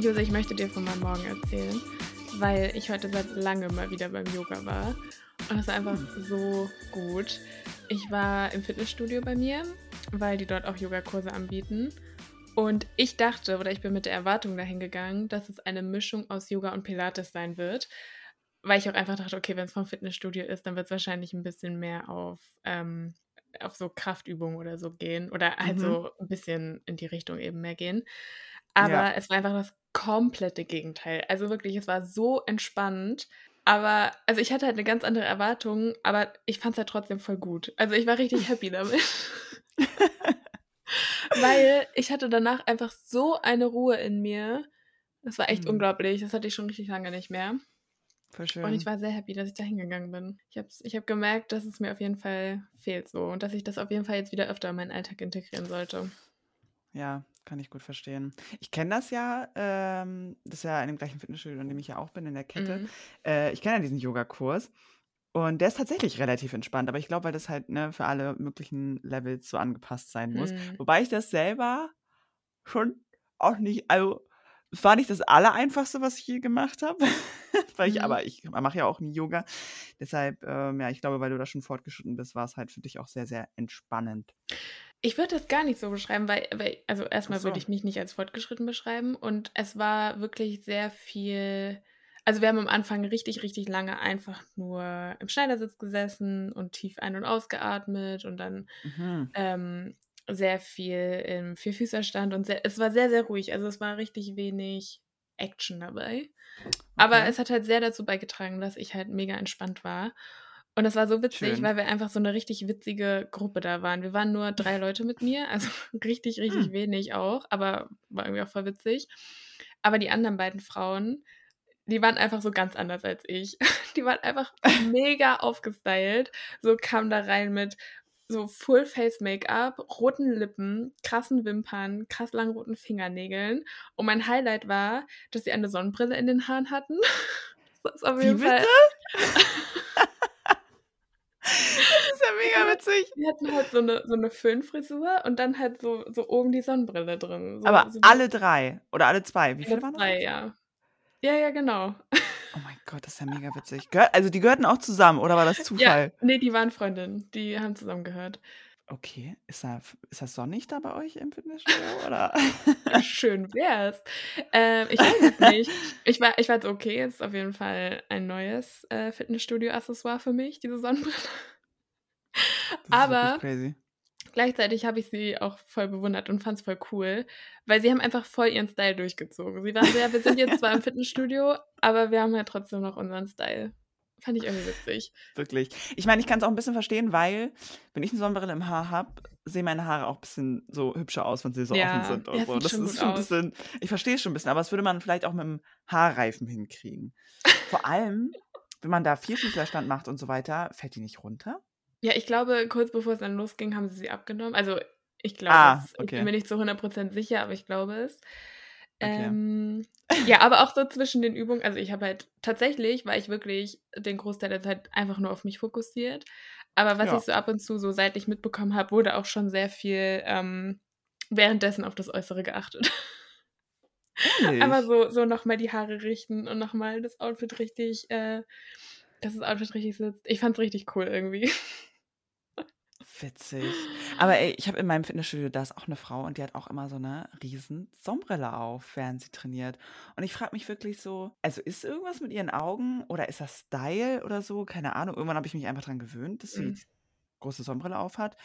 Jose, ich möchte dir von meinem Morgen erzählen, weil ich heute seit langem mal wieder beim Yoga war. Und es war einfach so gut. Ich war im Fitnessstudio bei mir, weil die dort auch Yogakurse anbieten. Und ich dachte, oder ich bin mit der Erwartung dahin gegangen, dass es eine Mischung aus Yoga und Pilates sein wird. Weil ich auch einfach dachte, okay, wenn es vom Fitnessstudio ist, dann wird es wahrscheinlich ein bisschen mehr auf, ähm, auf so Kraftübungen oder so gehen. Oder halt Mhm. so ein bisschen in die Richtung eben mehr gehen. Aber Ja. es war einfach das komplette Gegenteil. Also wirklich, es war so entspannt. Aber, also ich hatte halt eine ganz andere Erwartung, aber ich fand es halt trotzdem voll gut. Also ich war richtig happy damit. Weil ich hatte danach einfach so eine Ruhe in mir. Das war echt Mhm. unglaublich. Das hatte ich schon richtig lange nicht mehr. Voll Und ich schön. war sehr happy, dass ich da hingegangen bin. Ich habe ich hab gemerkt, dass es mir auf jeden Fall fehlt so und dass ich das auf jeden Fall jetzt wieder öfter in meinen Alltag integrieren sollte. Ja, kann ich gut verstehen. Ich kenne das ja, ähm, das ist ja in dem gleichen Fitnessstudio, in dem ich ja auch bin, in der Kette. Mhm. Äh, ich kenne ja diesen Yogakurs und der ist tatsächlich relativ entspannt, aber ich glaube, weil das halt ne, für alle möglichen Levels so angepasst sein muss. Mhm. Wobei ich das selber schon auch nicht, also es war nicht das Allereinfachste, was ich je gemacht habe, weil ich, Mhm. aber ich mache ja auch nie Yoga. Deshalb, ähm, ja, ich glaube, weil du da schon fortgeschritten bist, war es halt für dich auch sehr, sehr entspannend. Ich würde das gar nicht so beschreiben, weil, weil also erstmal würde so. ich mich nicht als fortgeschritten beschreiben und es war wirklich sehr viel. Also wir haben am Anfang richtig, richtig lange einfach nur im Schneidersitz gesessen und tief ein- und ausgeatmet und dann Mhm. ähm, sehr viel im Vierfüßerstand und sehr, es war sehr, sehr ruhig. Also es war richtig wenig Action dabei. Aber Okay. es hat halt sehr dazu beigetragen, dass ich halt mega entspannt war. Und das war so witzig, Schön. weil wir einfach so eine richtig witzige Gruppe da waren. Wir waren nur drei Leute mit mir, also richtig, richtig Hm. wenig auch, aber war irgendwie auch voll witzig. Aber die anderen beiden Frauen, die waren einfach so ganz anders als ich. Die waren einfach mega aufgestylt. So kamen da rein mit so Full-Face-Make-up, roten Lippen, krassen Wimpern, krass langen roten Fingernägeln. Und mein Highlight war, dass sie eine Sonnenbrille in den Haaren hatten. Das ist auf Wie jeden Fall. bitte? Das ist ja mega witzig. Die hatten halt so eine, so eine Föhnfrisur und dann halt so, so oben die Sonnenbrille drin. So, Aber so alle drei oder alle zwei, wie viele waren das jetzt? ja. Ja, ja, genau. Oh mein Gott, das ist ja mega witzig. Gehör, also die gehörten auch zusammen oder war das Ja, Zufall? nee, die waren Freundinnen. Die haben zusammengehört. Okay, ist, da, ist das sonnig da bei euch im Fitnessstudio? Oder? Schön wär's. Ähm, ich weiß es nicht. Ich war, ich war jetzt okay, jetzt ist auf jeden Fall ein neues äh, Fitnessstudio-Accessoire für mich, diese Sonnenbrille. Aber gleichzeitig habe ich sie auch voll bewundert und fand es voll cool, weil sie haben einfach voll ihren Style durchgezogen. Sie waren ja, wir sind jetzt zwar im Fitnessstudio, aber wir haben ja trotzdem noch unseren Style. Fand ich irgendwie witzig. Wirklich. Ich meine, ich kann es auch ein bisschen verstehen, weil, wenn ich eine Sonnenbrille im Haar habe, sehen meine Haare auch ein bisschen so hübscher aus, wenn sie so offen Ja, sind und so. Das ist schon ein bisschen, ich verstehe es schon ein bisschen, aber das würde man vielleicht auch mit dem Haarreifen hinkriegen. Vor allem, wenn man da Vierfüßlerstand macht und so weiter, fällt die nicht runter? Ja, ich glaube, kurz bevor es dann losging, haben sie sie abgenommen. Also ich glaube Ah, es. Ich bin okay. mir nicht zu 100% sicher, aber ich glaube es. Okay. Ähm, ja, aber auch so zwischen den Übungen. Also ich habe halt tatsächlich, war ich wirklich den Großteil der Zeit einfach nur auf mich fokussiert. Aber was Ja. ich so ab und zu so seitlich mitbekommen habe, wurde auch schon sehr viel ähm, währenddessen auf das Äußere geachtet. Aber Ehrlich? so, so nochmal die Haare richten und nochmal das Outfit richtig, äh, dass das Outfit richtig sitzt. Ich fand's richtig cool irgendwie. Witzig. Aber ey, ich habe in meinem Fitnessstudio, da ist auch eine Frau und die hat auch immer so eine riesen Sonnenbrille auf, während sie trainiert. Und ich frage mich wirklich so, also ist irgendwas mit ihren Augen oder ist das Style oder so? Keine Ahnung. Irgendwann habe ich mich einfach dran gewöhnt, dass sie Mhm. große Sonnenbrille auf hat.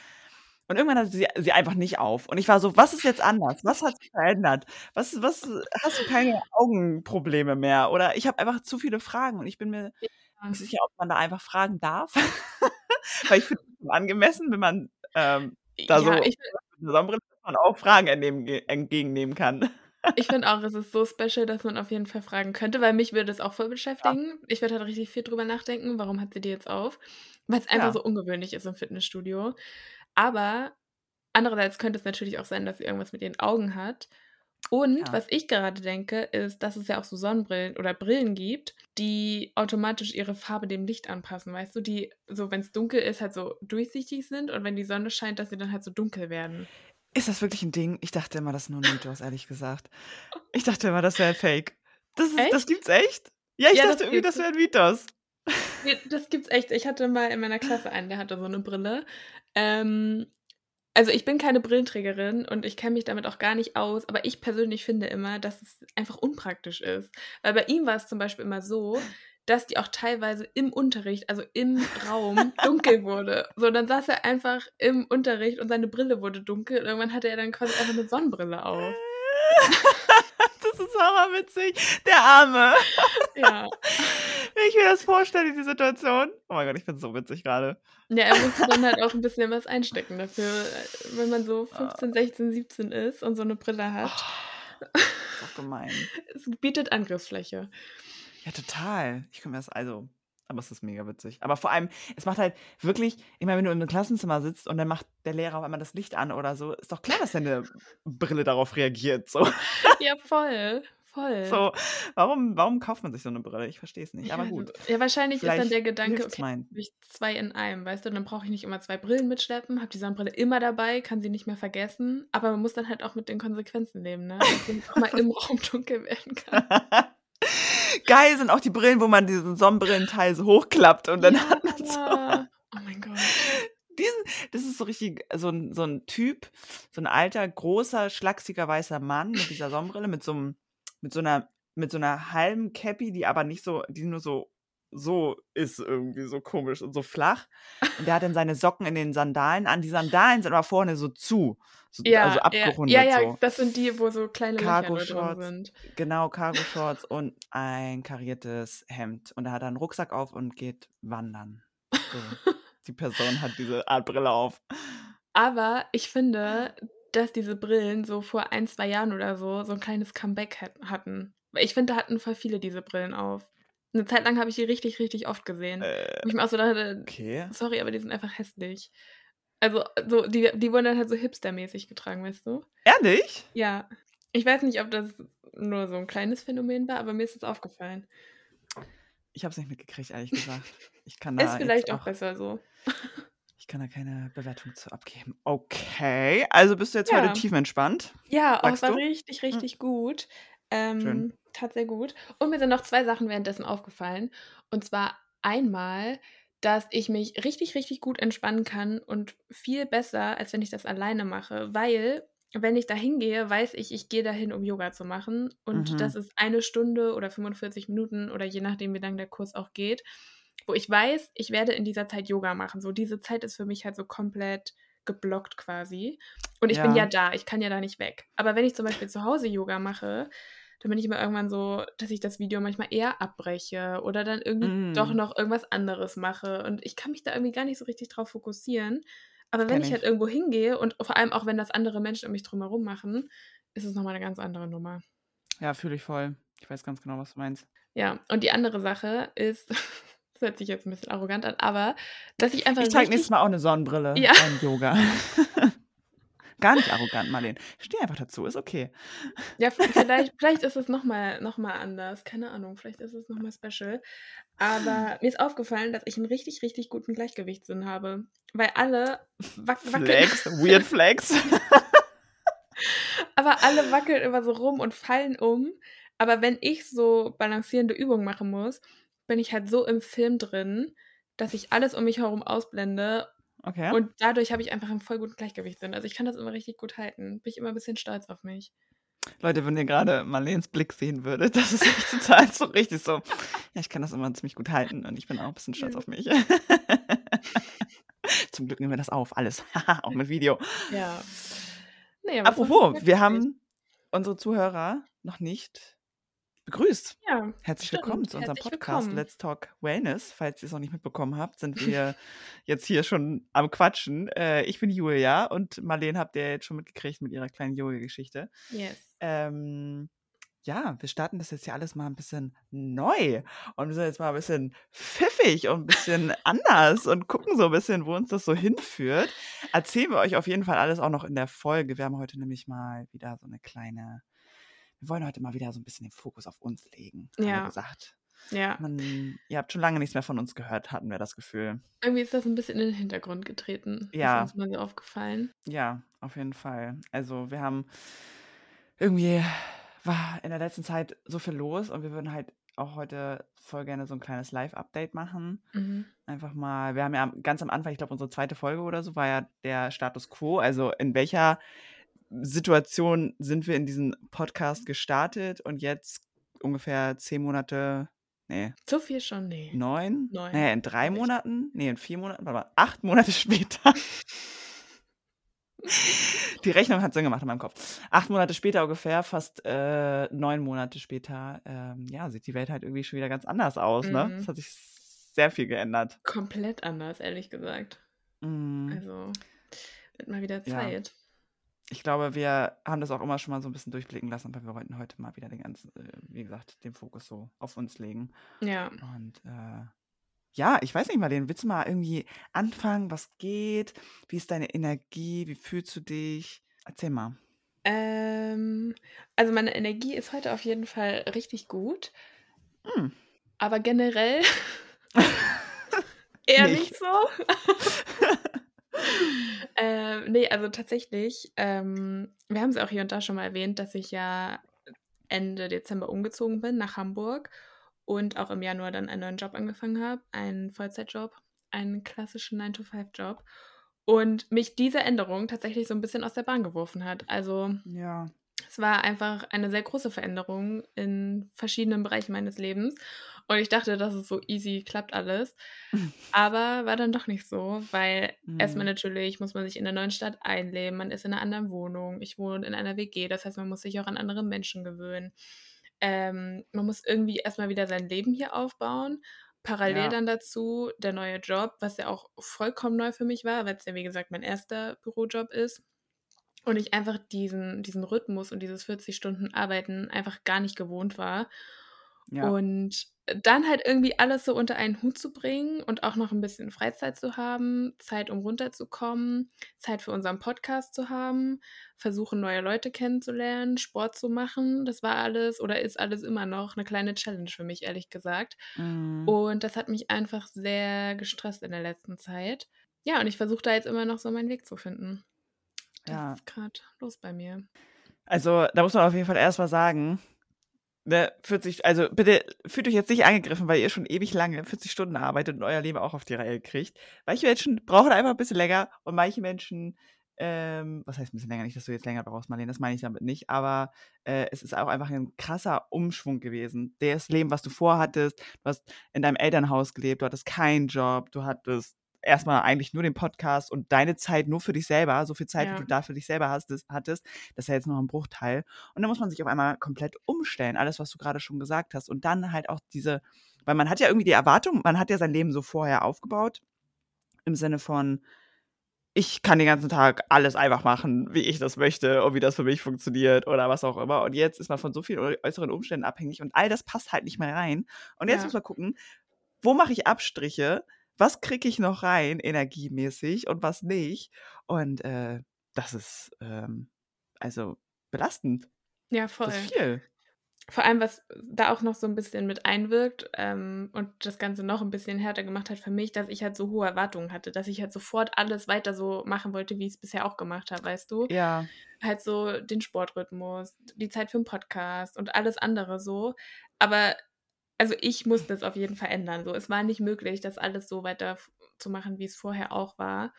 Und irgendwann hatte sie sie einfach nicht auf. Und ich war so, was ist jetzt anders? Was hat sich verändert? Was, was, hast du keine Augenprobleme mehr? Oder ich habe einfach zu viele Fragen und ich bin mir sicher, ob man da einfach fragen darf. Weil ich finde es angemessen, wenn man ähm, da so Ja, ich, mit einer Sonnenbrille man auch Fragen entgegennehmen kann. ich finde auch, es ist so special, dass man auf jeden Fall fragen könnte, weil mich würde es auch voll Ja, beschäftigen. Ich würde halt richtig viel drüber nachdenken, warum hat sie die jetzt auf? Weil es einfach ja, so ungewöhnlich ist im Fitnessstudio. Aber andererseits könnte es natürlich auch sein, dass sie irgendwas mit ihren Augen hat. Und ja. was ich gerade denke, ist, dass es ja auch so Sonnenbrillen oder Brillen gibt, die automatisch ihre Farbe dem Licht anpassen, weißt du? Die, so wenn es dunkel ist, halt so durchsichtig sind und wenn die Sonne scheint, dass sie dann halt so dunkel werden. Ist das wirklich ein Ding? Ich dachte immer, das ist nur ein Mythos, ehrlich gesagt. Ich dachte immer, das wäre Fake. Das, ist, das Echt? gibt's echt? Ja, ich Ja, dachte das irgendwie, das wäre ein Mythos. Das gibt's echt. Ich hatte mal in meiner Klasse einen, der hatte so 'ne Brille. Ähm, also, ich bin keine Brillenträgerin und ich kenne mich damit auch gar nicht aus, aber ich persönlich finde immer, dass es einfach unpraktisch ist. Weil bei ihm war's zum Beispiel immer so, dass die auch teilweise im Unterricht, also im Raum, dunkel wurde. So, dann saß er einfach im Unterricht und seine Brille wurde dunkel und irgendwann hatte er dann quasi einfach 'ne Sonnenbrille auf. Das ist hammerwitzig. Der Arme. Ja. Ich mir das vorstelle, die Situation. Oh mein Gott, ich bin so witzig gerade. Ja, er musste dann halt auch 'n bisschen was einstecken dafür, äh, wenn man so Ah. 15, 16, 17 ist und so 'ne Brille hat. Oh, ist doch gemein. Es bietet Angriffsfläche. Ja, total. Ich mir das also aber es ist mega witzig. Aber vor allem, es macht halt wirklich ich meine, wenn du in 'nem Klassenzimmer sitzt und dann macht der Lehrer auf einmal das Licht an oder so, ist doch klar, dass deine Brille darauf reagiert, so. Ja, voll, voll. So, warum warum kauft man sich so 'ne Brille? Ich verstehe es nicht, aber Ja, gut. ja, wahrscheinlich ist dann Vielleicht der Gedanke: „Okay, habe ich 2 in einem“, weißt du? Dann brauche ich nicht immer 2 Brillen mitschleppen, habe die Sonnenbrille immer dabei, kann sie nicht mehr vergessen, aber man muss dann halt auch mit den Konsequenzen leben, ne? Dass es auch mal im Raum dunkel werden kann. Geil sind auch die Brillen, wo man diesen Sonnenbrillenteil so hochklappt und dann hat man so Ja. Oh mein Gott. diesen das ist so richtig so 'n so 'n Typ, so 'n alter, großer, schlachsiger, weißer Mann mit dieser Sonnenbrille, mit so 'nem mit so 'ner mit so 'ner halben Käppi, die aber nicht so die nur so so ist irgendwie so komisch und so flach. Und der hat dann seine Socken in den Sandalen an. Die Sandalen sind aber vorne so zu, so also Ja, ja, abgerundet ja, ja, so. das sind die, wo so kleine drin Cargo-Shorts, sind. genau, Cargo-Shorts und ein kariertes Hemd. Und er hat einen Rucksack auf und geht wandern. So, die Person hat diese Art Brille auf. Aber ich finde, dass diese Brillen so vor 1, 2 Jahren oder so, so 'n kleines Comeback hat hatten. Weil ich finde, da hatten voll viele diese Brillen auf. 'Ne Zeit lang habe ich die richtig, richtig oft gesehen. Äh, ich mir auch so dachte: okay. „Sorry, aber die sind einfach hässlich.“ Also, so die die wurden dann halt so hipstermäßig getragen, weißt du? Ehrlich? Ja. Ich weiß nicht, ob das nur so 'n kleines Phänomen war, aber mir ist das aufgefallen. Ich habe es nicht mitgekriegt, ehrlich gesagt. Ich kann Ist da vielleicht jetzt auch auch besser so. Ich kann da keine Bewertung zu abgeben. Okay, also bist du jetzt heute Ja. tiefenentspannt, Ja, oh, es sagst war du? richtig, Hm. richtig gut. Schön. Ähm, tat sehr gut. Und mir sind noch 2 Sachen währenddessen aufgefallen. Und zwar einmal, dass ich mich richtig, richtig gut entspannen kann und viel besser, als wenn ich das alleine mache, weil, wenn ich da hingehe, weiß ich, ich gehe dahin, um Yoga zu machen und das Mhm. ist 1 Stunde oder 45 Minuten oder je nachdem, wie lang der Kurs auch geht, wo ich weiß, ich werde in dieser Zeit Yoga machen. So, diese Zeit ist für mich halt so komplett geblockt quasi. Und ich bin ja Ja. da, ich kann ja da nicht weg. Aber wenn ich zum Beispiel zu Hause Yoga mache, dann bin ich immer irgendwann so, dass ich das Video manchmal eher abbreche oder dann irgendwie doch Mm. noch irgendwas anderes mache. Und ich kann mich da irgendwie gar nicht so richtig drauf fokussieren. Aber wenn Kenn ich halt ich. irgendwo hingehe und vor allem auch, wenn das andere Menschen um mich drumherum machen, ist es noch mal 'ne ganz andere Nummer. Ja, fühle ich voll. Ich weiß ganz genau, was du meinst. Ja, und die andere Sache ist das hört sich jetzt 'n bisschen arrogant an, aber dass ich einfach Ich trage nächstes Mal auch 'ne Sonnenbrille Ja. beim Yoga. Gar nicht arrogant, Marlene. Steh einfach dazu, ist okay. Ja, vielleicht vielleicht ist es noch mal noch mal anders. Keine Ahnung, vielleicht ist es noch mal special. Aber mir ist aufgefallen, dass ich 'n richtig, richtig guten Gleichgewichtssinn habe, weil alle wack wackeln Flex, weird Flex. aber alle wackeln immer so rum und fallen um. Aber wenn ich so balancierende Übungen machen muss, bin ich halt so im Film drin, dass ich alles um mich herum ausblende Okay. und dadurch habe ich einfach 'n voll guten Gleichgewichtssinn. Also, ich kann das immer richtig gut halten. Bin ich immer 'n bisschen stolz auf mich. Leute, wenn ihr grade Marlenes Blick sehen würdet, das ist echt total so richtig so: „Ja, ich kann das immer ziemlich gut halten und ich bin auch 'n bisschen stolz auf mich.“ Zum Glück nehmen wir das auf, alles, auch mit Video. Ja. Ne, war Apropos, wir haben unsere Zuhörer noch nicht begrüßt. Ja, Herzlich stimmt. willkommen zu unserem Herzlich Podcast willkommen. Let's Talk Wellness. Falls ihr's noch nicht mitbekommen habt, sind wir jetzt hier schon am Quatschen. Äh, ich bin Julia und Marlene habt ihr jetzt schon mitgekriegt mit ihrer kleinen Yoga-Geschichte. Yes. Ähm, ja, wir starten das jetzt hier alles mal 'n bisschen neu und wir sind jetzt mal 'n bisschen pfiffig und 'n bisschen anders und gucken so 'n bisschen, wo uns das so hinführt. Erzählen wir euch auf jeden Fall alles auch noch in der Folge. Wir haben heute nämlich mal wieder so 'ne kleine wir wollen heute mal wieder so 'n bisschen den Fokus auf uns legen, haben wir Ja. gesagt. Ja. Man ihr habt schon lange nichts mehr von uns gehört, hatten wir das Gefühl. Irgendwie ist das 'n bisschen in den Hintergrund getreten. Ist Ja. uns mal so aufgefallen. Ja, auf jeden Fall. Also wir haben irgendwie war in der letzten Zeit so viel los und wir würden halt auch heute voll gerne so ein kleines Live-Update machen. Mhm. Einfach mal, wir haben ja ganz am Anfang, ich glaube, unsere zweite Folge oder so, war ja der Status quo. Also in welcher Situation sind wir in diesen Podcast gestartet und jetzt ungefähr zehn Monate, nee, So viel schon, nee. neun? Neun, Naja, in drei ich. Monaten? Nee, in vier Monaten, warte mal, acht Monate später. Die Rechnung hat Sinn gemacht in meinem Kopf. Acht Monate später ungefähr, fast äh, neun Monate später, ähm, ja, sieht die Welt halt irgendwie schon wieder ganz anders aus, ne? Mhm. Es hat sich sehr viel geändert. Komplett anders, ehrlich gesagt. Mm, Also, wird mal wieder Ja. Ich glaube, wir haben das auch immer schon mal so ein bisschen durchblicken lassen, aber wir wollten heute mal wieder den ganzen, äh, wie gesagt, den Fokus so auf uns legen. Ja. Und äh, ja, ich weiß nicht mal, den willst du mal irgendwie anfangen? Was geht? Wie ist deine Energie? Wie fühlst du dich? Erzähl mal. Ähm, also meine Energie ist heute auf jeden Fall richtig gut, Hm. aber generell eher Nicht. nicht so. ähm, nee, also tatsächlich, ähm, wir haben es auch hier und da schon mal erwähnt, dass ich ja Ende Dezember umgezogen bin nach Hamburg und auch im Januar dann einen neuen Job angefangen habe, einen Vollzeitjob, einen klassischen 9-to-5-Job. Und mich diese Änderung tatsächlich so ein bisschen aus der Bahn geworfen hat. Also Ja. es war einfach eine sehr große Veränderung in verschiedenen Bereichen meines Lebens. Und ich dachte, dass es so easy klappt alles. Aber war dann doch nicht so, weil erstmal Mhm. natürlich muss man sich in der neuen Stadt einleben. Man ist in einer anderen Wohnung. Ich wohne in einer WG. Das heißt, man muss sich auch an andere Menschen gewöhnen. Ähm, man muss irgendwie erstmal wieder sein Leben hier aufbauen. Parallel Ja. dann dazu der neue Job, was ja auch vollkommen neu für mich war, weil es ja, wie gesagt, mein erster Bürojob ist. Und ich einfach diesen, diesen Rhythmus und dieses 40-Stunden-Arbeiten einfach gar nicht gewohnt war. Ja. Und dann halt irgendwie alles so unter einen Hut zu bringen und auch noch ein bisschen Freizeit zu haben, Zeit, um runterzukommen, Zeit für unseren Podcast zu haben, versuchen, neue Leute kennenzulernen, Sport zu machen. Das war alles oder ist alles immer noch eine kleine Challenge für mich, ehrlich gesagt. Mhm. Und das hat mich einfach sehr gestresst in der letzten Zeit. Ja, und ich versuche da jetzt immer noch so meinen Weg zu finden. Das Ja. ist gerade los bei mir. Also, da muss man auf jeden Fall erstmal sagen, ne, 40, also bitte fühlt euch jetzt nicht angegriffen, weil ihr schon ewig lange 40 Stunden arbeitet und euer Leben auch auf die Reihe kriegt. Manche Menschen brauchen einfach ein bisschen länger und manche Menschen, ähm, was heißt ein bisschen länger, nicht, dass du jetzt länger brauchst, Marlene, das meine ich damit nicht, aber äh, es ist auch einfach ein krasser Umschwung gewesen. Das Leben, was du vorhattest, du hast in deinem Elternhaus gelebt, du hattest keinen Job, du hattest erstmal eigentlich nur den Podcast und deine Zeit nur für dich selber, so viel Zeit, Ja. wie du da für dich selber hast, das, hattest, das ist ja jetzt noch ein Bruchteil. Und dann muss man sich auf einmal komplett umstellen, alles, was du gerade schon gesagt hast. Und dann halt auch diese, weil man hat ja irgendwie die Erwartung, man hat ja sein Leben so vorher aufgebaut, im Sinne von, ich kann den ganzen Tag alles einfach machen, wie ich das möchte und wie das für mich funktioniert oder was auch immer. Und jetzt ist man von so vielen äußeren Umständen abhängig und all das passt halt nicht mehr rein. Und jetzt Ja. muss man gucken, wo mache ich Abstriche? Was kriege ich noch rein, energiemäßig und was nicht? Und äh, das ist ähm, also belastend. Ja, voll. Das ist viel. Vor allem, was da auch noch so ein bisschen mit einwirkt ähm, und das Ganze noch ein bisschen härter gemacht hat für mich, dass ich halt so hohe Erwartungen hatte, dass ich halt sofort alles weiter so machen wollte, wie ich es bisher auch gemacht habe, weißt du? Ja, Halt so den Sportrhythmus, die Zeit für den Podcast und alles andere so. Aber also ich musste es auf jeden Fall ändern. So, es war nicht möglich, das alles so weiter zu machen, wie es vorher auch war.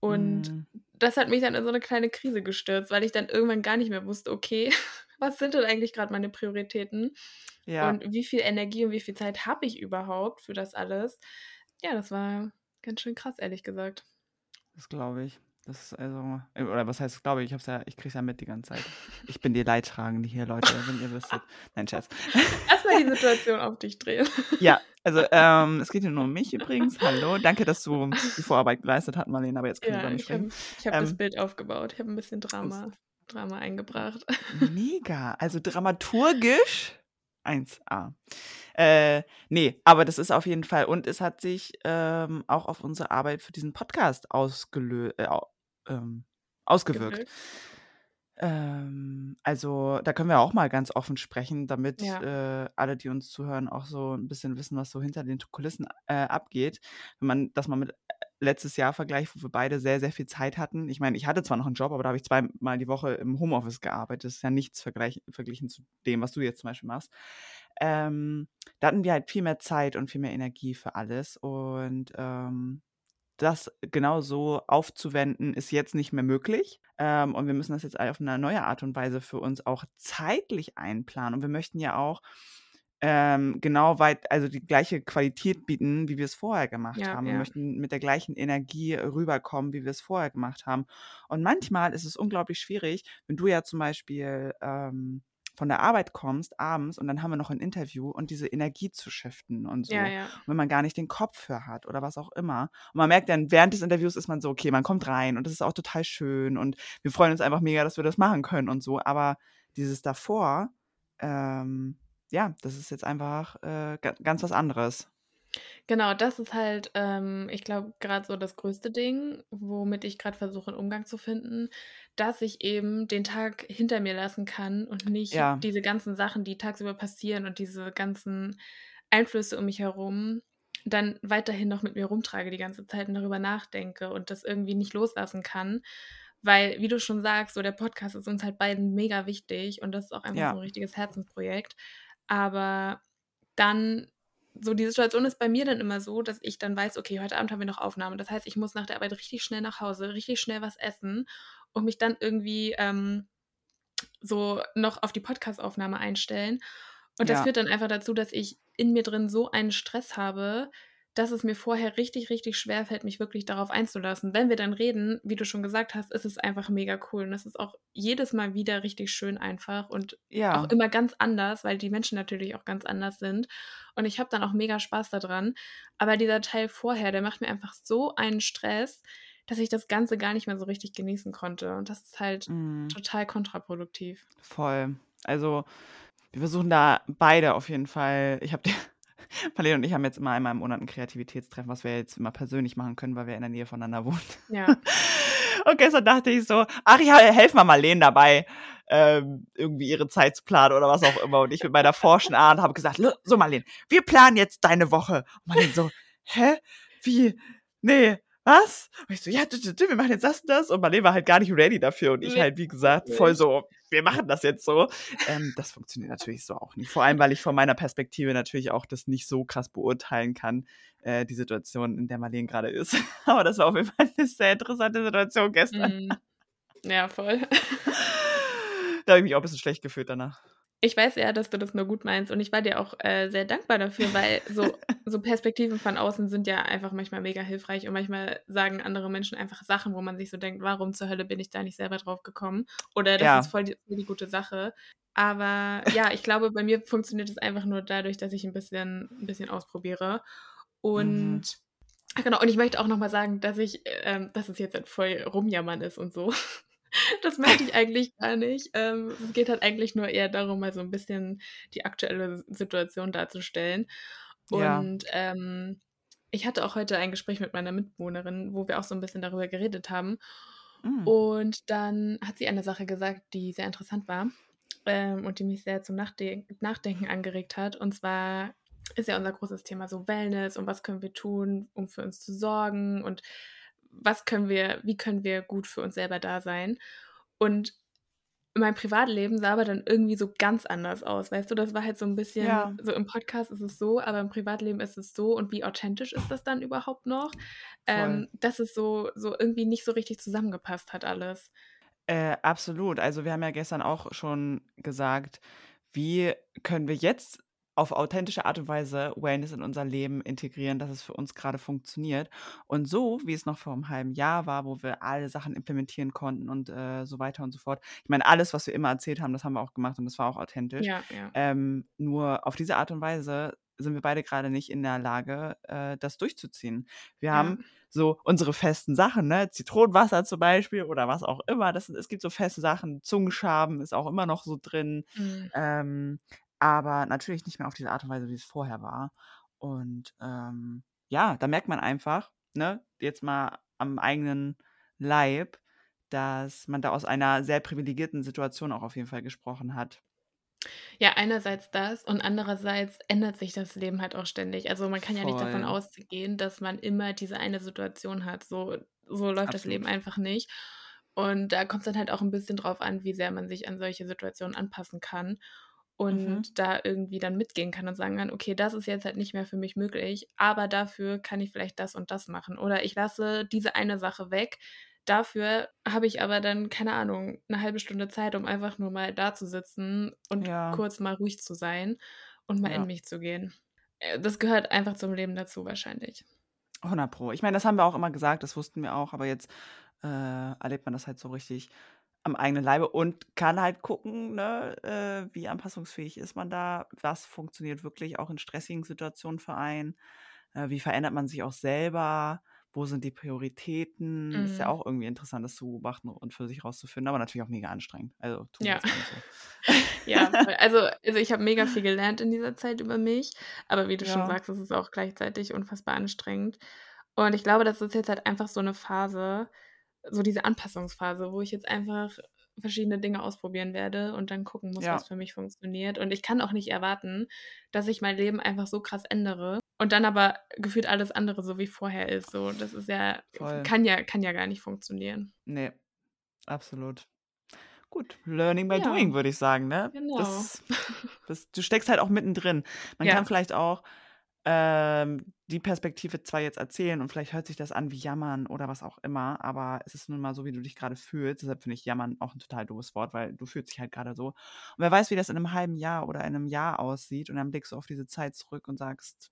Und mm, das hat mich dann in so eine kleine Krise gestürzt, weil ich dann irgendwann gar nicht mehr wusste, okay, was sind denn eigentlich gerade meine Prioritäten ja. und wie viel Energie und wie viel Zeit habe ich überhaupt für das alles? Ja, das war ganz schön krass, ehrlich gesagt. Das glaube ich. Das ist also, äh, oder was heißt, glaube ich, ich hab's ja, ich krieg's ja mit die ganze Zeit. Ich bin die Leidtragende hier, Leute, wenn ihr wüsstet. Nein, Scherz. Erstmal die Situation auf dich drehen. Ja, also ähm, es geht hier nur um mich übrigens. Hallo, danke, dass du die Vorarbeit geleistet hast, Marlene, aber jetzt können wir Ja, über mich ich habe sprechen. ich hab das Ähm, Bild aufgebaut. Ich habe ein bisschen Drama, Drama eingebracht. Mega, also dramaturgisch 1A. Äh, nee, aber das ist auf jeden Fall, und es hat sich ähm, auch auf unsere Arbeit für diesen Podcast ausgelö äh, ähm, ausgewirkt. Gewirkt. Ähm, also da können wir auch mal ganz offen sprechen, damit Ja. äh, alle, die uns zuhören, auch so ein bisschen wissen, was so hinter den Kulissen äh, abgeht. Wenn man, dass man mit letztes Jahr vergleiche, wo wir beide sehr, sehr viel Zeit hatten. Ich meine, ich hatte zwar noch einen Job, aber da habe ich zweimal die Woche im Homeoffice gearbeitet. Das ist ja nichts verglichen zu dem, was du jetzt zum Beispiel machst. Ähm, da hatten wir halt viel mehr Zeit und viel mehr Energie für alles. Und ähm, das genau so aufzuwenden, ist jetzt nicht mehr möglich. Ähm, und wir müssen das jetzt auf eine neue Art und Weise für uns auch zeitlich einplanen. Und wir möchten ja auch ähm, genau weit, also die gleiche Qualität bieten, wie wir es vorher gemacht Ja, haben. Wir ja. möchten mit der gleichen Energie rüberkommen, wie wir es vorher gemacht haben. Und manchmal ist es unglaublich schwierig, wenn du ja zum Beispiel ähm, von der Arbeit kommst abends und dann haben wir noch ein Interview und diese Energie zu shiften und so. Ja, ja. Und wenn man gar nicht den Kopf für hat oder was auch immer. Und man merkt dann, während des Interviews ist man so, okay, man kommt rein und das ist auch total schön und wir freuen uns einfach mega, dass wir das machen können und so. Aber dieses davor, ähm, ja, das ist jetzt einfach äh, ga- ganz was anderes. Genau, das ist halt, ähm, ich glaube, gerade so das größte Ding, womit ich gerade versuche, einen Umgang zu finden, dass ich eben den Tag hinter mir lassen kann und nicht Ja, diese ganzen Sachen, die tagsüber passieren und diese ganzen Einflüsse um mich herum dann weiterhin noch mit mir rumtrage die ganze Zeit und darüber nachdenke und das irgendwie nicht loslassen kann. Weil, wie du schon sagst, so der Podcast ist uns halt beiden mega wichtig und das ist auch einfach so ein ja, richtiges Herzensprojekt. Aber dann, so die Situation ist bei mir dann immer so, dass ich dann weiß, okay, heute Abend haben wir noch Aufnahme. Das heißt, ich muss nach der Arbeit richtig schnell nach Hause, richtig schnell was essen und mich dann irgendwie ähm, so noch auf die Podcast-Aufnahme einstellen. Und das ja, führt dann einfach dazu, dass ich in mir drin so einen Stress habe, dass es mir vorher richtig, richtig schwer fällt, mich wirklich darauf einzulassen. Wenn wir dann reden, wie du schon gesagt hast, ist es einfach mega cool. Und es ist auch jedes Mal wieder richtig schön einfach und auch ja, immer ganz anders, weil die Menschen natürlich auch ganz anders sind. Und ich habe dann auch mega Spaß daran. Aber dieser Teil vorher, der macht mir einfach so einen Stress, dass ich das Ganze gar nicht mehr so richtig genießen konnte. Und das ist halt mm, total kontraproduktiv. voll. Also, wir versuchen da beide auf jeden Fall. Ich habe dir, Marlene und ich haben jetzt immer einmal im Monat ein Kreativitätstreffen, was wir jetzt immer persönlich machen können, weil wir in der Nähe voneinander wohnen. Ja, Und gestern dachte ich so, ach ja, helf mal Marlene dabei, ähm, irgendwie ihre Zeit zu planen oder was auch immer. Und ich mit meiner forschen Art habe gesagt, "Lo- so Marlene, wir planen jetzt deine Woche. Und Marlene so, hä? Wie? Nee, was? Und ich so, ja, wir machen jetzt das und das. Und Marlene war halt gar nicht ready dafür. Und ich halt, wie gesagt, voll so, wir machen das jetzt so. Ähm, das funktioniert natürlich so auch nicht. Vor allem, weil ich von meiner Perspektive natürlich auch das nicht so krass beurteilen kann, äh, die Situation, in der Marlene gerade ist. Aber das war auf jeden Fall eine sehr interessante Situation gestern. Mm, ja, voll. Da habe ich mich auch ein bisschen schlecht gefühlt danach. Ich weiß ja, dass du das nur gut meinst und ich war dir auch äh, sehr dankbar dafür, weil so, so Perspektiven von außen sind ja einfach manchmal mega hilfreich und manchmal sagen andere Menschen einfach Sachen, wo man sich so denkt, warum zur Hölle bin ich da nicht selber drauf gekommen? Oder das Ja, ist voll die, voll die gute Sache. Aber ja, ich glaube, bei mir funktioniert es einfach nur dadurch, dass ich ein bisschen, ein bisschen ausprobiere. mhm. Und ach genau, und ich möchte auch nochmal sagen, dass ich, ähm, dass es jetzt halt voll rumjammern ist und so. Das meinte ich eigentlich gar nicht. Ähm, es geht halt eigentlich nur eher darum, mal so ein bisschen die aktuelle Situation darzustellen. Ja, Und ähm, ich hatte auch heute ein Gespräch mit meiner Mitbewohnerin, wo wir auch so ein bisschen darüber geredet haben. mm, Und dann hat sie eine Sache gesagt, die sehr interessant war ähm, und die mich sehr zum Nachde Nachdenken angeregt hat. Und zwar ist ja unser großes Thema so Wellness und was können wir tun, um für uns zu sorgen und was können wir, wie können wir gut für uns selber da sein. Und mein Privatleben sah aber dann irgendwie so ganz anders aus, weißt du? Das war halt so ein bisschen, ja, so im Podcast ist es so, aber im Privatleben ist es so. Und wie authentisch ist das dann überhaupt noch? Ähm, dass es so, so irgendwie nicht so richtig zusammengepasst hat alles. Äh, absolut. Also wir haben ja gestern auch schon gesagt, wie können wir jetzt auf authentische Art und Weise Wellness in unser Leben integrieren, dass es für uns gerade funktioniert. Und so, wie es noch vor einem halben Jahr war, wo wir alle Sachen implementieren konnten und äh, so weiter und so fort. Ich meine, alles, was wir immer erzählt haben, das haben wir auch gemacht und das war auch authentisch. Ja, ja. Ähm, nur auf diese Art und Weise sind wir beide gerade nicht in der Lage, äh, das durchzuziehen. Wir Ja. haben so unsere festen Sachen, ne? Zitronenwasser zum Beispiel oder was auch immer. Das, es gibt so feste Sachen. Zungenschaben ist auch immer noch so drin. Mhm. Ähm, aber natürlich nicht mehr auf diese Art und Weise, wie es vorher war. Und ähm, ja, da merkt man einfach, ne, jetzt mal am eigenen Leib, dass man da aus einer sehr privilegierten Situation auch auf jeden Fall gesprochen hat. Ja, einerseits das und andererseits ändert sich das Leben halt auch ständig. Also, man kann ja nicht davon Voll. ausgehen, dass man immer diese eine Situation hat. So so läuft das Leben Absolut. einfach nicht. Und da kommt's dann halt auch 'n bisschen drauf an, wie sehr man sich an solche Situationen anpassen kann Mhm. und da irgendwie dann mitgehen kann und sagen kann: „Okay, das ist jetzt halt nicht mehr für mich möglich, aber dafür kann ich vielleicht das und das machen.“ Oder ich lasse diese eine Sache weg. Dafür habe ich aber dann, keine Ahnung, 'ne halbe Stunde Zeit, um einfach nur mal dazusitzen und Ja. kurz mal ruhig zu sein und mal in Ja. mich zu gehen. Äh, das gehört einfach zum Leben dazu wahrscheinlich. 100 Pro. Ich meine, das haben wir auch immer gesagt, das wussten wir auch, aber jetzt, äh, erlebt man das halt so richtig am eigenen Leibe und kann halt gucken, ne, äh, wie anpassungsfähig ist man da? Was funktioniert wirklich auch in stressigen Situationen für einen? Äh, wie verändert man sich auch selber? Wo sind die Prioritäten? Ist ja Mhm. auch irgendwie interessant, das zu beobachten und für sich rauszufinden, aber natürlich auch mega anstrengend. Also, Ja. so. Ja. Also also, ich habe mega viel gelernt in dieser Zeit über mich, aber wie du schon Ja. sagst, es ist auch gleichzeitig unfassbar anstrengend. Und ich glaube, das ist jetzt halt einfach so 'ne Phase so diese Anpassungsphase, wo ich jetzt einfach verschiedene Dinge ausprobieren werde und dann gucken muss, was Ja. für mich funktioniert. Und ich kann auch nicht erwarten, dass ich mein Leben einfach so krass ändere und dann aber gefühlt alles andere so wie vorher ist, so. Das ist ja Voll. kann ja kann ja gar nicht funktionieren. Ne, absolut. Gut, learning by Ja, doing, würde ich sagen, ne? genau. Das das du steckst halt auch mittendrin. Man kann Ja. vielleicht auch, ähm, die Perspektive zwar jetzt erzählen und vielleicht hört sich das an wie Jammern oder was auch immer, aber es ist nun mal so, wie du dich grade fühlst. Deshalb finde ich Jammern auch 'n total doofes Wort, weil du fühlst dich halt grade so. Und wer weiß, wie das in 'nem halben Jahr oder in 'nem Jahr aussieht und dann blickst du auf diese Zeit zurück und sagst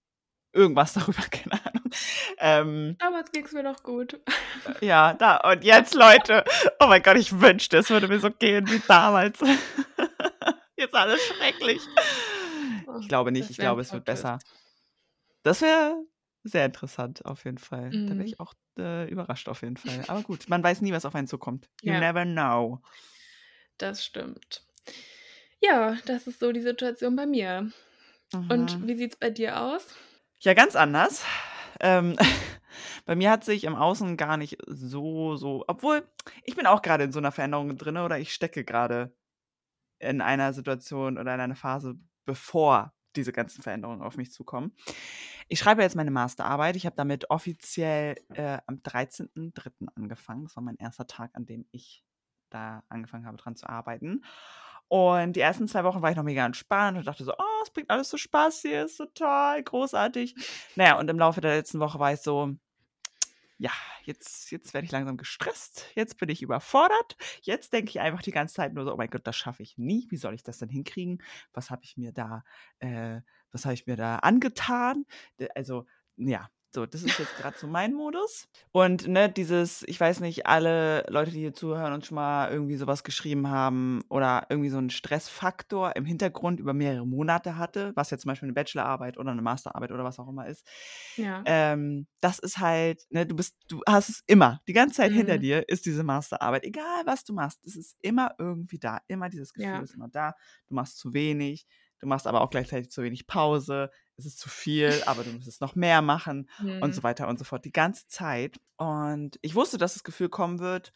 irgendwas darüber, keine Ahnung. Ähm Damals ging's mir noch gut. Äh, ja, da und jetzt, Leute, oh mein Gott, ich wünschte, es würde mir so gehen wie damals. Jetzt alles schrecklich. Ich glaube nicht, ich glaube, es wird besser. Das wäre sehr interessant auf jeden Fall. Da wäre Mhm. ich auch, äh, überrascht auf jeden Fall. Aber gut, man weiß nie, was auf einen zukommt. You Ja. never know. Das stimmt. Ja, das ist so die Situation bei mir. Und Mhm. wie sieht's bei dir aus? Ja, ganz anders. Ähm, bei mir hat sich im Außen gar nicht so so obwohl, ich bin auch grade in so 'ner Veränderung drinne oder ich stecke grade in einer Situation oder in einer Phase, bevor diese ganzen Veränderungen auf mich zukommen. Ich schreibe jetzt meine Masterarbeit. Ich habe damit offiziell, äh, am 13.3. angefangen. Das war mein 1. Tag, an dem ich da angefangen habe, dran zu arbeiten. Und die ersten 2 Wochen war ich noch mega entspannt und dachte so: „Oh, es bringt alles so Spaß hier, ist total großartig.“ Na ja, und im Laufe der letzten Woche war ich so: „Ja, jetzt jetzt werde ich langsam gestresst. Jetzt bin ich überfordert. Jetzt denke ich einfach die ganze Zeit nur so: ‚Oh mein Gott, das schaffe ich nie. Wie soll ich das denn hinkriegen? Was habe ich mir da äh, was habe ich mir da angetan?‘“ D also, ja, so, das ist jetzt grad so mein Modus. Und, ne, dieses ich weiß nicht, alle Leute, die hier zuhören und schon mal irgendwie so was geschrieben haben oder irgendwie so 'n Stressfaktor im Hintergrund über mehrere Monate hatte, was jetzt zum Beispiel 'ne Bachelorarbeit oder 'ne Masterarbeit oder was auch immer ist. Ja. Ähm, das ist halt ne, du bist du hast es immer. Die ganze Zeit hinter Mhm. dir ist diese Masterarbeit. Egal, was du machst, es ist immer irgendwie da. Immer dieses Gefühl Ja. ist immer da. Du machst zu wenig, du machst aber auch gleichzeitig zu wenig Pause. Es ist zu viel, aber du müsstest noch mehr machen und so Mhm. weiter und so fort, die ganze Zeit. Und ich wusste, dass das Gefühl kommen wird.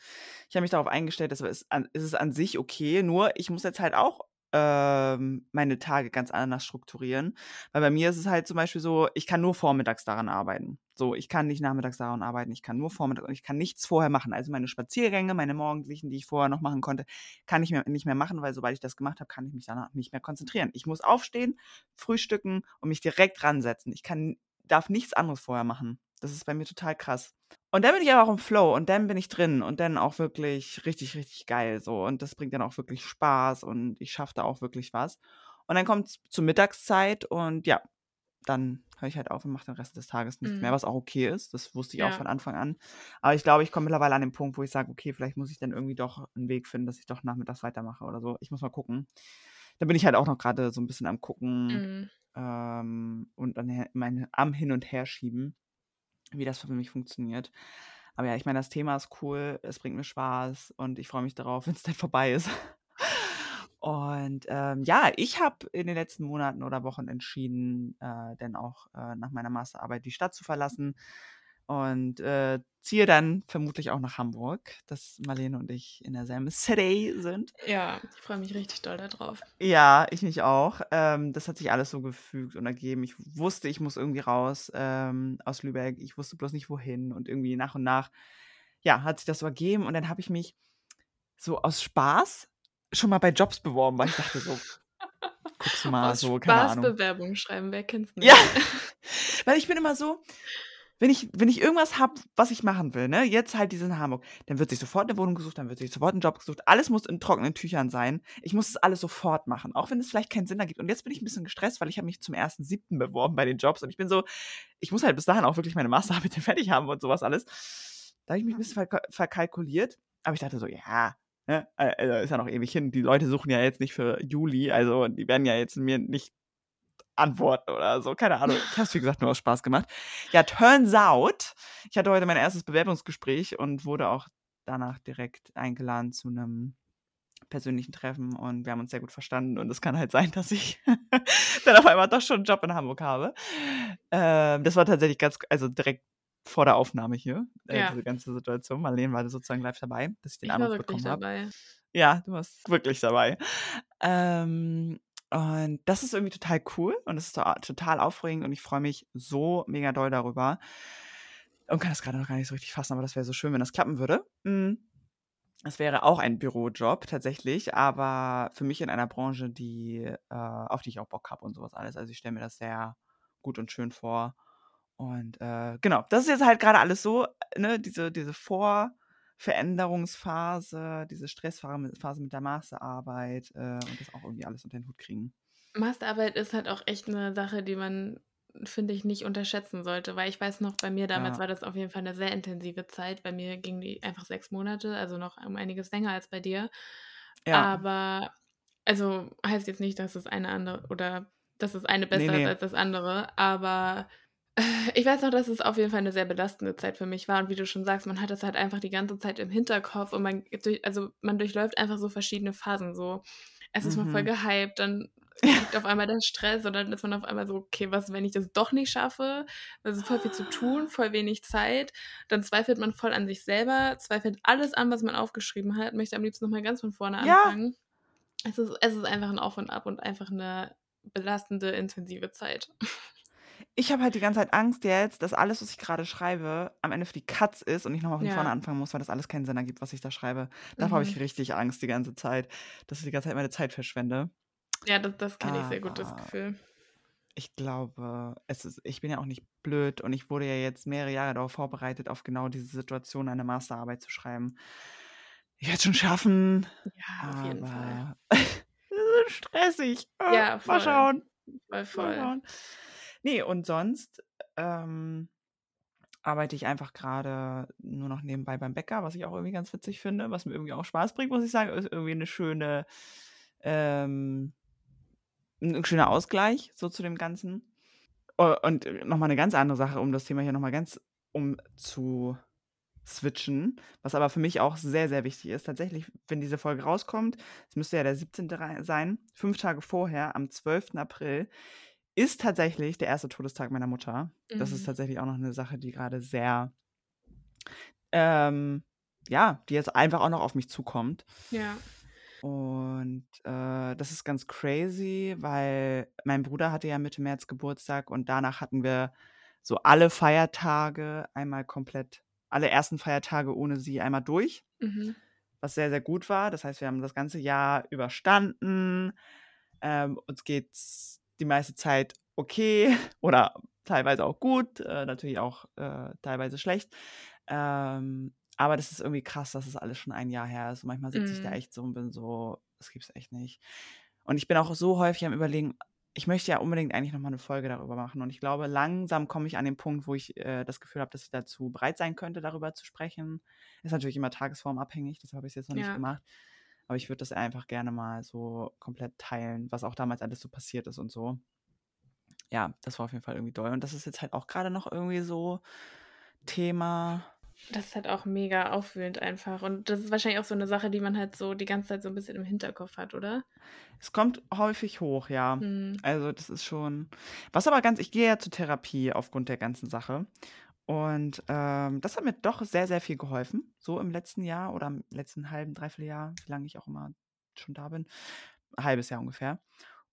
Ich habe mich darauf eingestellt, das ist an es ist an sich okay, nur ich muss jetzt halt auch, ähm, meine Tage ganz anders strukturieren. Weil bei mir ist es halt zum Beispiel so, ich kann nur vormittags daran arbeiten. So, ich kann nicht nachmittags daran arbeiten, ich kann nur vormittags und ich kann nichts vorher machen. Also, meine Spaziergänge, meine morgendlichen, die ich vorher noch machen konnte, kann ich mehr nicht mehr machen, weil sobald ich das gemacht habe, kann ich mich danach nicht mehr konzentrieren. Ich muss aufstehen, frühstücken und mich direkt ransetzen. Ich kann darf nichts anderes vorher machen. Das ist bei mir total krass. Und dann bin ich aber auch im Flow und dann bin ich drin und dann auch wirklich richtig, richtig geil so. Und das bringt dann auch wirklich Spaß und ich schaffe da auch wirklich was. Und dann kommt's zur Mittagszeit und ja, dann höre ich halt auf und mache den Rest des Tages nichts mehr, Mhm. was auch okay ist. Das wusste ich auch Ja. von Anfang an. Aber ich glaube, ich komme mittlerweile an den Punkt, wo ich sage: „Okay, vielleicht muss ich dann irgendwie doch 'n Weg finden, dass ich doch nachmittags weitermache oder so.“ Ich muss mal gucken. Da bin ich halt auch noch grade so 'n bisschen am Gucken, Mhm. ähm, und an her meine am Hin und Herschieben, wie das für mich funktioniert. Aber ja, ich meine, das Thema ist cool, es bringt mir Spaß und ich freue mich darauf, wenn's dann vorbei ist. Und, ähm, ja, ich habe in den letzten Monaten oder Wochen entschieden, äh, dann auch, äh, nach meiner Masterarbeit die Stadt zu verlassen und äh, ziehe dann vermutlich auch nach Hamburg, dass Marlene und ich in derselben City sind. Ja, ich freue mich richtig doll darauf. Ja, ich mich auch. Ähm, das hat sich alles so gefügt und ergeben. Ich wusste, ich muss irgendwie raus ähm, aus Lübeck. Ich wusste bloß nicht wohin und irgendwie nach und nach, ja, hat sich das so ergeben und dann habe ich mich so aus Spaß schon mal bei Jobs beworben, weil ich dachte so, guckst du mal Aus so, keine Spaß Ahnung. Bewerbung schreiben, wer kennt's nicht? Ja, weil ich bin immer so, wenn ich, wenn ich irgendwas habe, was ich machen will, ne, jetzt halt diesen Hamburg, dann wird sich sofort eine Wohnung gesucht, dann wird sich sofort ein Job gesucht. Alles muss in trockenen Tüchern sein. Ich muss es alles sofort machen, auch wenn es vielleicht keinen Sinn ergibt. Und jetzt bin ich ein bisschen gestresst, weil ich habe mich zum 1.7. beworben bei den Jobs und ich bin so, ich muss halt bis dahin auch wirklich meine Masterarbeit fertig haben und sowas alles. Da habe ich mich ein bisschen verka- verkalkuliert, aber ich dachte so, ja, ne, also ist ja noch ewig hin. Die Leute suchen ja jetzt nicht für Juli, also die werden ja jetzt mir nicht antworten oder so. Keine Ahnung. Ich habe es, wie gesagt, nur aus Spaß gemacht. Ja, turns out, ich hatte heute mein erstes Bewerbungsgespräch und wurde auch danach direkt eingeladen zu einem persönlichen Treffen und wir haben uns sehr gut verstanden und es kann halt sein, dass ich dann auf einmal doch schon einen Job in Hamburg habe. Ähm, das war tatsächlich ganz, also direkt vor der Aufnahme hier, äh, Ja. diese ganze Situation. Marlene war sozusagen live dabei, dass ich den Ich Anruf bekommen habe. dabei. Ja, du warst wirklich dabei. Ähm, und das ist irgendwie total cool und es ist to- total aufregend und ich freue mich so mega doll darüber. Und kann das gerade noch gar nicht so richtig fassen, aber das wäre so schön, wenn das klappen würde. Es wäre auch ein Bürojob tatsächlich, aber für mich in einer Branche, die, äh, auf die ich auch Bock habe und sowas alles. Also ich stelle mir das sehr gut und schön vor. Und äh, genau, das ist jetzt halt gerade alles so, ne, diese, diese Vorveränderungsphase, diese Stressphase mit der Masterarbeit äh, und das auch irgendwie alles unter den Hut kriegen. Masterarbeit ist halt auch echt eine Sache, die man, finde ich, nicht unterschätzen sollte, weil ich weiß noch, bei mir damals Ja. war das auf jeden Fall eine sehr intensive Zeit. Bei mir ging die einfach sechs Monate, also noch um einiges länger als bei dir. Ja, Aber, also heißt jetzt nicht, dass das eine andere oder dass das eine besser nee. ist als das andere, aber ich weiß noch, dass es auf jeden Fall eine sehr belastende Zeit für mich war. Und wie du schon sagst, man hat das halt einfach die ganze Zeit im Hinterkopf und man, also man durchläuft einfach so verschiedene Phasen. So, erst ist man voll Mhm. gehypt, dann liegt auf einmal der Stress und dann ist man auf einmal so, okay, was, wenn ich das doch nicht schaffe? Also voll viel zu tun, voll wenig Zeit. Dann zweifelt man voll an sich selber, zweifelt alles an, was man aufgeschrieben hat, möchte am liebsten nochmal ganz von vorne Ja. anfangen. Es ist, es ist einfach ein Auf und Ab und einfach eine belastende, intensive Zeit. Ich habe halt die ganze Zeit Angst jetzt, dass alles, was ich gerade schreibe, am Ende für die Katz ist und ich nochmal von Ja. vorne anfangen muss, weil das alles keinen Sinn ergibt, was ich da schreibe. Davor habe ich Mhm. richtig Angst die ganze Zeit, dass ich die ganze Zeit meine Zeit verschwende. Ja, das, das kenne ich sehr gut, das Aber Gefühl. ich glaube, es ist, ich bin ja auch nicht blöd und ich wurde ja jetzt mehrere Jahre darauf vorbereitet, auf genau diese Situation eine Masterarbeit zu schreiben. Ich werde es schon schaffen, Ja, auf jeden Fall. es ist stressig. Ah, Ja, Mal voll. schauen. Voll, Mal voll. schauen. Nee, und sonst ähm, arbeite ich einfach gerade nur noch nebenbei beim Bäcker, was ich auch irgendwie ganz witzig finde, was mir irgendwie auch Spaß bringt, muss ich sagen. Ist irgendwie eine schöne, ähm, ein schöner Ausgleich so zu dem Ganzen. Und nochmal eine ganz andere Sache, um das Thema hier nochmal ganz um zu switchen, was aber für mich auch sehr, sehr wichtig ist. Tatsächlich, wenn diese Folge rauskommt, es müsste ja der 17. rei- sein, fünf Tage vorher, am 12. April, ist tatsächlich der erste Todestag meiner Mutter. Das ist Mhm. tatsächlich auch noch eine Sache, die gerade sehr, ähm, ja, die jetzt einfach auch noch auf mich zukommt. Ja. Und äh, das ist ganz crazy, weil mein Bruder hatte ja Mitte März Geburtstag und danach hatten wir so alle Feiertage einmal komplett, alle ersten Feiertage ohne sie einmal durch, Mhm. was sehr, sehr gut war. Das heißt, wir haben das ganze Jahr überstanden. Ähm, uns geht's die meiste Zeit okay oder teilweise auch gut, äh, natürlich auch äh, teilweise schlecht. Ähm, aber das ist irgendwie krass, dass es alles schon ein Jahr her ist. Und manchmal sitze ich da Mhm. echt so und bin so, das gibt's echt nicht. Und ich bin auch so häufig am Überlegen, ich möchte ja unbedingt eigentlich nochmal eine Folge darüber machen. Und ich glaube, langsam komme ich an den Punkt, wo ich äh, das Gefühl habe, dass ich dazu bereit sein könnte, darüber zu sprechen. Ist natürlich immer tagesformabhängig, deshalb habe ich es jetzt noch nicht Ja. gemacht. Aber ich würde das einfach gerne mal so komplett teilen, was auch damals alles so passiert ist und so. Ja, das war auf jeden Fall irgendwie doll. Und das ist jetzt halt auch gerade noch irgendwie so Thema. Das ist halt auch mega aufwühlend einfach. Und das ist wahrscheinlich auch so eine Sache, die man halt so die ganze Zeit so ein bisschen im Hinterkopf hat, oder? Es kommt häufig hoch, ja. Hm. Also das ist schon. Was aber ganz, ich gehe ja zur Therapie aufgrund der ganzen Sache. Und ähm, das hat mir doch sehr, sehr viel geholfen. So im letzten Jahr oder im letzten halben, dreiviertel Jahr, wie lange ich auch immer schon da bin. Ein halbes Jahr ungefähr.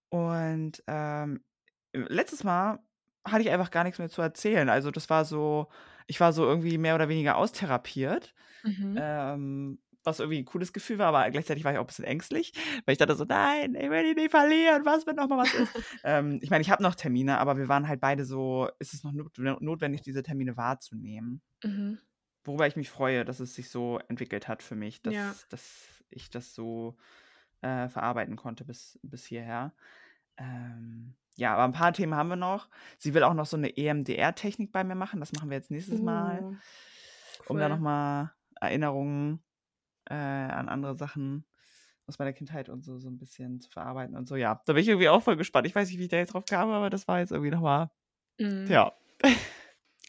Und ähm, letztes Mal hatte ich einfach gar nichts mehr zu erzählen. Also das war so, ich war so irgendwie mehr oder weniger austherapiert. Mhm. Ähm, was irgendwie ein cooles Gefühl war, aber gleichzeitig war ich auch ein bisschen ängstlich, weil ich dachte so, nein, ich will die nicht verlieren, was, wenn noch mal was ist. ähm, ich meine, ich habe noch Termine, aber wir waren halt beide so, ist es noch notwendig, diese Termine wahrzunehmen. Mhm. Worüber ich mich freue, dass es sich so entwickelt hat für mich, dass, Ja. dass ich das so äh, verarbeiten konnte bis, bis hierher. Ähm, ja, aber ein paar Themen haben wir noch. Sie will auch noch so eine EMDR-Technik bei mir machen. Das machen wir jetzt nächstes Mal, Uh, um da cool. nochmal Erinnerungen äh, an andere Sachen aus meiner Kindheit und so, so ein bisschen zu verarbeiten und so. Ja, da bin ich irgendwie auch voll gespannt. Ich weiß nicht, wie ich da jetzt drauf kam, aber das war jetzt irgendwie nochmal, Mhm. ja.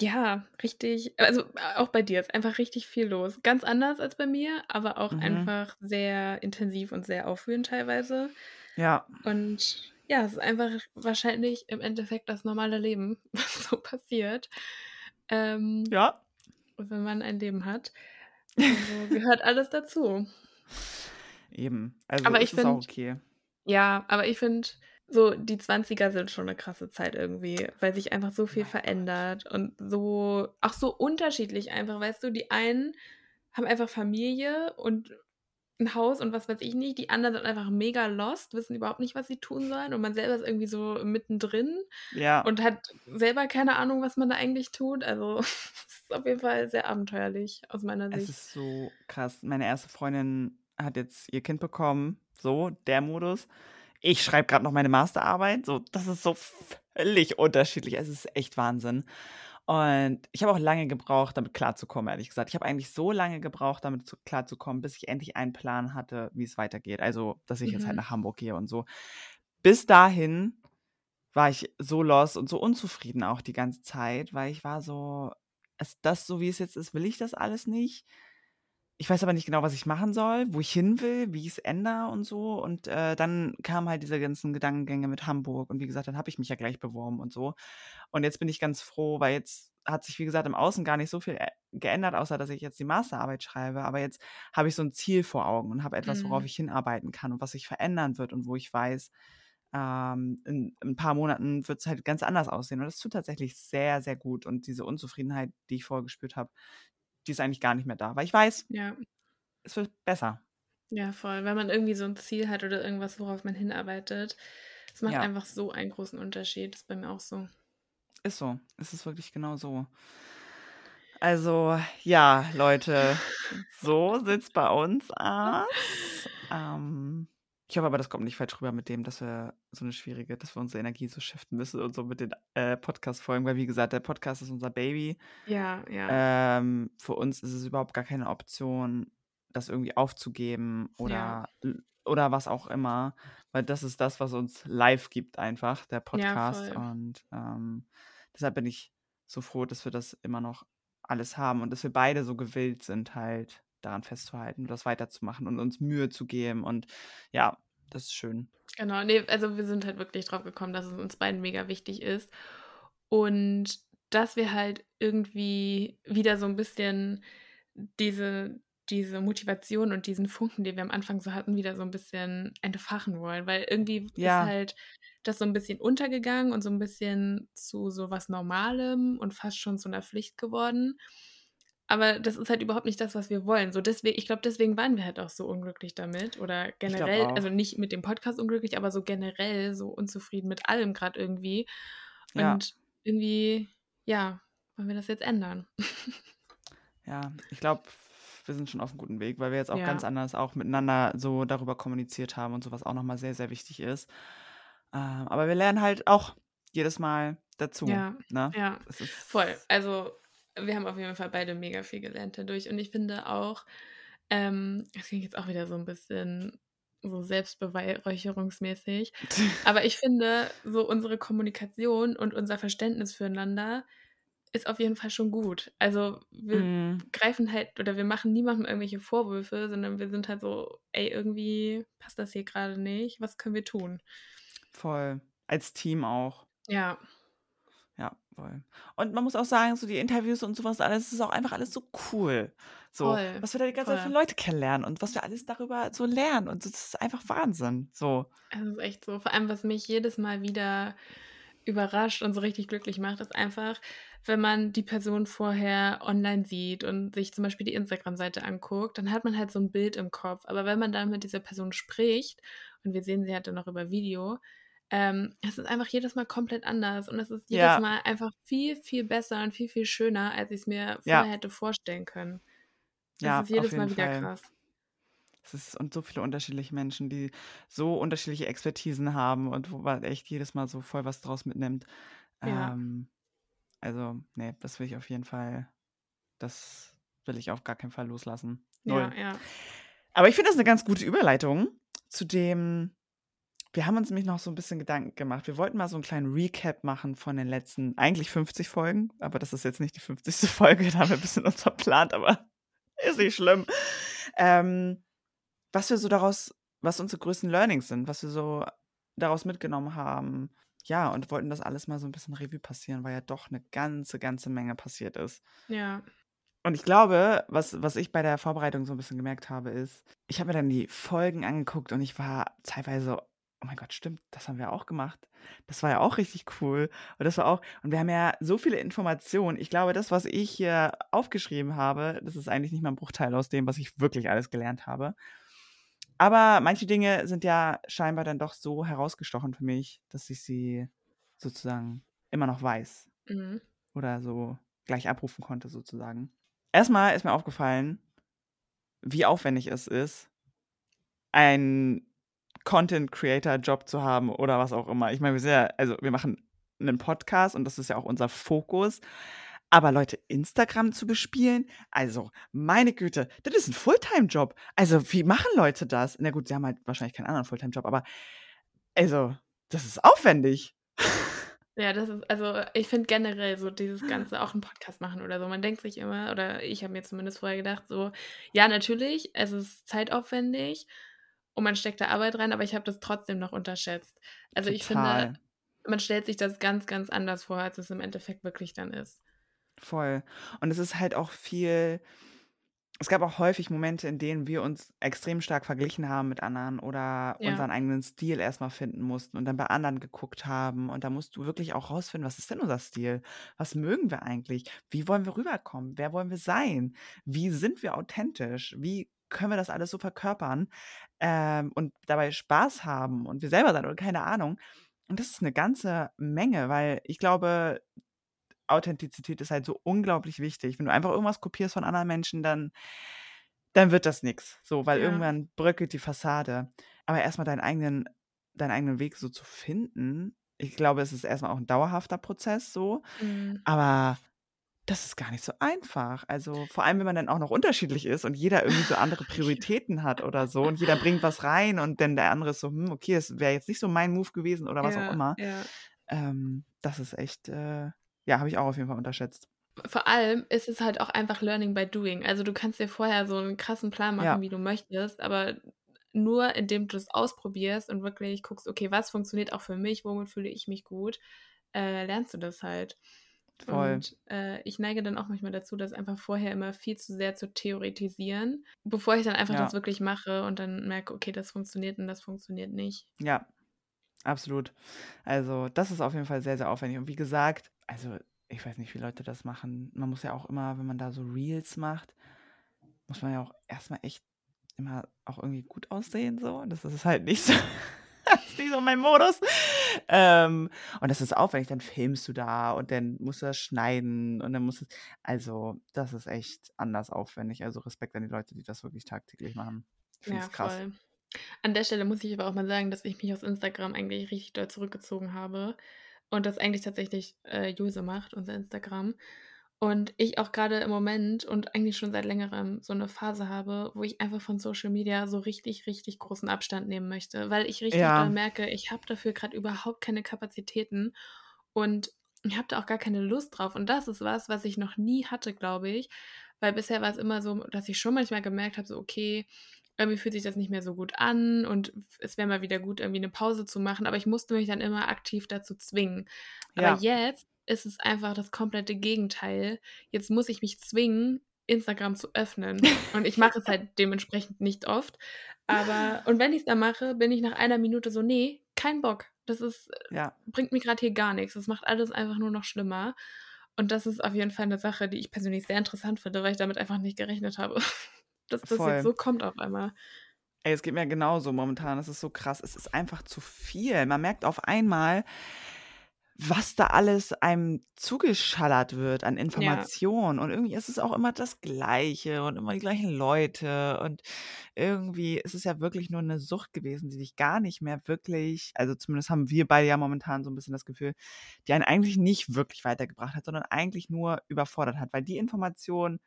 Ja, richtig. Also äh, auch bei dir ist einfach richtig viel los. Ganz anders als bei mir, aber auch Mhm. einfach sehr intensiv und sehr aufwühlend teilweise. Ja, Und ja, es ist einfach wahrscheinlich im Endeffekt das normale Leben, was so passiert, ähm, ja. wenn man ein Leben hat. Also gehört alles dazu. Eben. Also Aber ist ich finde, okay. ja, aber ich finde, so die 20er sind schon eine krasse Zeit irgendwie, weil sich einfach so viel Mein Gott. verändert und so, auch so unterschiedlich einfach, weißt du, die einen haben einfach Familie und ein Haus und was weiß ich nicht, die anderen sind einfach mega lost, wissen überhaupt nicht, was sie tun sollen und man selber ist irgendwie so mittendrin Ja. und hat selber keine Ahnung, was man da eigentlich tut. Also es ist auf jeden Fall sehr abenteuerlich aus meiner Es Sicht. ist so krass. Meine erste Freundin hat jetzt ihr Kind bekommen. So, der Modus. Ich schreibe gerade noch meine Masterarbeit. So, das ist so völlig unterschiedlich. Es ist echt Wahnsinn. Und ich habe auch lange gebraucht, damit klarzukommen, ehrlich gesagt. Ich habe eigentlich so lange gebraucht, damit zu, klarzukommen, bis ich endlich einen Plan hatte, wie es weitergeht. Also, dass ich jetzt halt Mhm. nach Hamburg gehe und so. Bis dahin war ich so lost und so unzufrieden auch die ganze Zeit, weil ich war so, ist das so, wie es jetzt ist, will ich das alles nicht? Ich weiß aber nicht genau, was ich machen soll, wo ich hin will, wie ich es ändere und so. Und äh, dann kamen halt diese ganzen Gedankengänge mit Hamburg. Und wie gesagt, dann habe ich mich ja gleich beworben und so. Und jetzt bin ich ganz froh, weil jetzt hat sich, wie gesagt, im Außen gar nicht so viel ä- geändert, außer dass ich jetzt die Masterarbeit schreibe. Aber jetzt habe ich so ein Ziel vor Augen und habe etwas, worauf Mhm. ich hinarbeiten kann und was sich verändern wird und wo ich weiß, ähm, in, in ein paar Monaten wird es halt ganz anders aussehen. Und das tut tatsächlich sehr, sehr gut. Und diese Unzufriedenheit, die ich vorher gespürt habe, die ist eigentlich gar nicht mehr da. Weil ich weiß, Ja. es wird besser. Ja, voll. Wenn man irgendwie so ein Ziel hat oder irgendwas, worauf man hinarbeitet, es macht Ja, einfach so einen großen Unterschied. Das ist bei mir auch so. ist so. Es ist wirklich genau so. Also, ja, Leute, so sieht's bei uns aus. Ähm, ich hoffe aber, das kommt nicht falsch rüber mit dem, dass wir so eine schwierige, dass wir unsere Energie so shiften müssen und so mit den äh, Podcast-Folgen, weil wie gesagt, der Podcast ist unser Baby. Ja, ja, Ähm, für uns ist es überhaupt gar keine Option, das irgendwie aufzugeben ja, oder, oder was auch immer, weil das ist das, was uns live gibt, einfach, der ja, Podcast. voll. Und ähm, deshalb bin ich so froh, dass wir das immer noch alles haben und dass wir beide so gewillt sind, halt daran festzuhalten, das weiterzumachen und uns Mühe zu geben. Und ja, das ist schön. Genau, nee, also wir sind halt wirklich drauf gekommen, dass es uns beiden mega wichtig ist und dass wir halt irgendwie wieder so ein bisschen diese, diese Motivation und diesen Funken, den wir am Anfang so hatten, wieder so ein bisschen entfachen wollen, weil irgendwie ist Ja, halt das so ein bisschen untergegangen und so ein bisschen zu so was Normalem und fast schon zu einer Pflicht geworden. Aber das ist halt überhaupt nicht das, was wir wollen. So deswegen, ich glaube, deswegen waren wir halt auch so unglücklich damit. Oder generell, also nicht mit dem Podcast unglücklich, aber so generell so unzufrieden mit allem gerade irgendwie. Ja, Und irgendwie, ja, wollen wir das jetzt ändern. ja, ich glaube, wir sind schon auf einem guten Weg, weil wir jetzt auch ganz Ja, anders auch miteinander so darüber kommuniziert haben und so, was auch nochmal sehr, sehr wichtig ist. Ähm, aber wir lernen halt auch jedes Mal dazu, ja, ne? ja, voll. Also wir haben auf jeden Fall beide mega viel gelernt dadurch. Und ich finde auch, ähm, das klingt jetzt auch wieder so ein bisschen so selbstbeweihräucherungsmäßig. Aber ich finde, so unsere Kommunikation und unser Verständnis füreinander ist auf jeden Fall schon gut. Also wir mm, greifen halt oder wir machen niemandem irgendwelche Vorwürfe, sondern wir sind halt so, ey, irgendwie passt das hier gerade nicht. Was können wir tun? voll. Als Team auch. Ja, Ja, voll. Und man muss auch sagen, so die Interviews und sowas alles, ist auch einfach alles so cool. So, Voll, was wir da die ganze Zeit für voll. Leute kennenlernen und was wir alles darüber so lernen. Und das ist einfach Wahnsinn. So. Es ist echt so. Vor allem, was mich jedes Mal wieder überrascht und so richtig glücklich macht, ist einfach, wenn man die Person vorher online sieht und sich zum Beispiel die Instagram-Seite anguckt, dann hat man halt so ein Bild im Kopf. Aber wenn man dann mit dieser Person spricht, und wir sehen sie halt dann noch über Video, ähm, es ist einfach jedes Mal komplett anders und es ist jedes Ja. Mal einfach viel, viel besser und viel, viel schöner, als ich es mir Ja. vorher hätte vorstellen können. Es Ja, ist auf jedes Mal wieder Fall. krass. Es ist und so viele unterschiedliche Menschen, die so unterschiedliche Expertisen haben und wo man echt jedes Mal so voll was draus mitnimmt. Ja. Ähm, also, nee, das will ich auf jeden Fall, das will ich auf gar keinen Fall loslassen. Null. Ja, ja. Aber ich finde das eine ganz gute Überleitung zu dem, wir haben uns nämlich noch so ein bisschen Gedanken gemacht. Wir wollten mal so einen kleinen Recap machen von den letzten, eigentlich 50 Folgen, aber das ist jetzt nicht die 50. Folge, da haben wir ein bisschen uns verplant, aber ist nicht schlimm. Ähm, was wir so daraus, was unsere größten Learnings sind, was wir so daraus mitgenommen haben. Ja, und wollten das alles mal so ein bisschen Revue passieren, weil ja doch eine ganze, ganze Menge passiert ist. Ja. Und ich glaube, was, was ich bei der Vorbereitung so ein bisschen gemerkt habe, ist, ich habe mir dann die Folgen angeguckt und ich war teilweise so, oh mein Gott, stimmt, das haben wir auch gemacht. Das war ja auch richtig cool. Und das war auch, und wir haben ja so viele Informationen. Ich glaube, das, was ich hier aufgeschrieben habe, das ist eigentlich nicht mal ein Bruchteil aus dem, was ich wirklich alles gelernt habe. Aber manche Dinge sind ja scheinbar dann doch so herausgestochen für mich, dass ich sie sozusagen immer noch weiß Mhm. oder so gleich abrufen konnte, sozusagen. Erstmal ist mir aufgefallen, wie aufwendig es ist, einen Content-Creator-Job zu haben oder was auch immer. Ich meine, wir sind ja, also wir machen einen Podcast und das ist ja auch unser Fokus. Aber Leute, Instagram zu bespielen, also meine Güte, das ist ein Fulltime-Job. Also wie machen Leute das? Na gut, sie haben halt wahrscheinlich keinen anderen Fulltime-Job, aber also das ist aufwendig. Ja, das ist, also ich finde generell so dieses Ganze, auch einen Podcast machen oder so. Man denkt sich immer, oder ich habe mir zumindest vorher gedacht, so, ja, natürlich, es ist zeitaufwendig und man steckt da Arbeit rein, aber ich habe das trotzdem noch unterschätzt. Also ich finde, Total. man stellt sich das ganz, ganz anders vor, als es im Endeffekt wirklich dann ist. Voll. Und es ist halt auch viel. Es gab auch häufig Momente, in denen wir uns extrem stark verglichen haben mit anderen oder Ja. unseren eigenen Stil erstmal finden mussten und dann bei anderen geguckt haben. Und da musst du wirklich auch rausfinden, was ist denn unser Stil? Was mögen wir eigentlich? Wie wollen wir rüberkommen? Wer wollen wir sein? Wie sind wir authentisch? Wie können wir das alles so verkörpern ähm, und dabei Spaß haben und wir selber sein oder keine Ahnung? Und das ist eine ganze Menge, weil ich glaube, Authentizität ist halt so unglaublich wichtig. Wenn du einfach irgendwas kopierst von anderen Menschen, dann, dann wird das nichts. So, weil Ja. irgendwann bröckelt die Fassade. Aber erstmal deinen eigenen, deinen eigenen Weg so zu finden, ich glaube, es ist erstmal auch ein dauerhafter Prozess so. Mhm. Aber das ist gar nicht so einfach. Also vor allem, wenn man dann auch noch unterschiedlich ist und jeder irgendwie so andere Prioritäten hat oder so und jeder bringt was rein und dann der andere ist so, hm, okay, das wäre jetzt nicht so mein Move gewesen oder was auch Ja, immer. ja. Ähm, das ist echt, äh, ja, habe ich auch auf jeden Fall unterschätzt. Vor allem ist es halt auch einfach Learning by Doing. Also du kannst dir vorher so einen krassen Plan machen, Ja. wie du möchtest, aber nur indem du es ausprobierst und wirklich guckst, okay, was funktioniert auch für mich, womit fühle ich mich gut, äh, lernst du das halt. Voll. Und äh, ich neige dann auch manchmal dazu, das einfach vorher immer viel zu sehr zu theoretisieren, bevor ich dann einfach Ja. das wirklich mache und dann merke, okay, das funktioniert und das funktioniert nicht. Ja, absolut. Also, das ist auf jeden Fall sehr, sehr aufwendig. Und wie gesagt, also ich weiß nicht, wie Leute das machen. Man muss ja auch immer, wenn man da so Reels macht, muss man ja auch erstmal echt immer auch irgendwie gut aussehen. So. Das ist halt nicht so, das ist nicht so mein Modus. Ähm, und das ist aufwendig. Dann filmst du da und dann musst du das schneiden und dann musst du. Also, das ist echt anders aufwendig. Also Respekt an die Leute, die das wirklich tagtäglich machen. Ich finde Ja, es krass. voll. An der Stelle muss ich aber auch mal sagen, dass ich mich aus Instagram eigentlich richtig doll zurückgezogen habe und das eigentlich tatsächlich äh, Juse macht, unser Instagram. Und ich auch gerade im Moment und eigentlich schon seit längerem so eine Phase habe, wo ich einfach von Social Media so richtig, richtig großen Abstand nehmen möchte, weil ich richtig Ja. merke, ich habe dafür gerade überhaupt keine Kapazitäten und ich habe da auch gar keine Lust drauf. Und das ist was, was ich noch nie hatte, glaube ich, weil bisher war es immer so, dass ich schon manchmal gemerkt habe, so okay, irgendwie fühlt sich das nicht mehr so gut an und es wäre mal wieder gut, irgendwie eine Pause zu machen, aber ich musste mich dann immer aktiv dazu zwingen. Aber Ja. jetzt ist es einfach das komplette Gegenteil. Jetzt muss ich mich zwingen, Instagram zu öffnen. Und ich mache es halt dementsprechend nicht oft. Aber, und wenn ich es dann mache, bin ich nach einer Minute so, nee, kein Bock. Das ist, äh, Ja. bringt mir gerade hier gar nichts. Das macht alles einfach nur noch schlimmer. Und das ist auf jeden Fall eine Sache, die ich persönlich sehr interessant finde, weil ich damit einfach nicht gerechnet habe. Dass das Voll. jetzt so kommt auf einmal. Ey, es geht mir genauso momentan. Es ist so krass. Es ist einfach zu viel. Man merkt auf einmal, was da alles einem zugeschallert wird an Ja. Informationen. Und irgendwie ist es auch immer das Gleiche und immer die gleichen Leute. Und irgendwie ist es ja wirklich nur eine Sucht gewesen, die dich gar nicht mehr wirklich, also zumindest haben wir beide ja momentan so ein bisschen das Gefühl, die einen eigentlich nicht wirklich weitergebracht hat, sondern eigentlich nur überfordert hat. Weil die Information,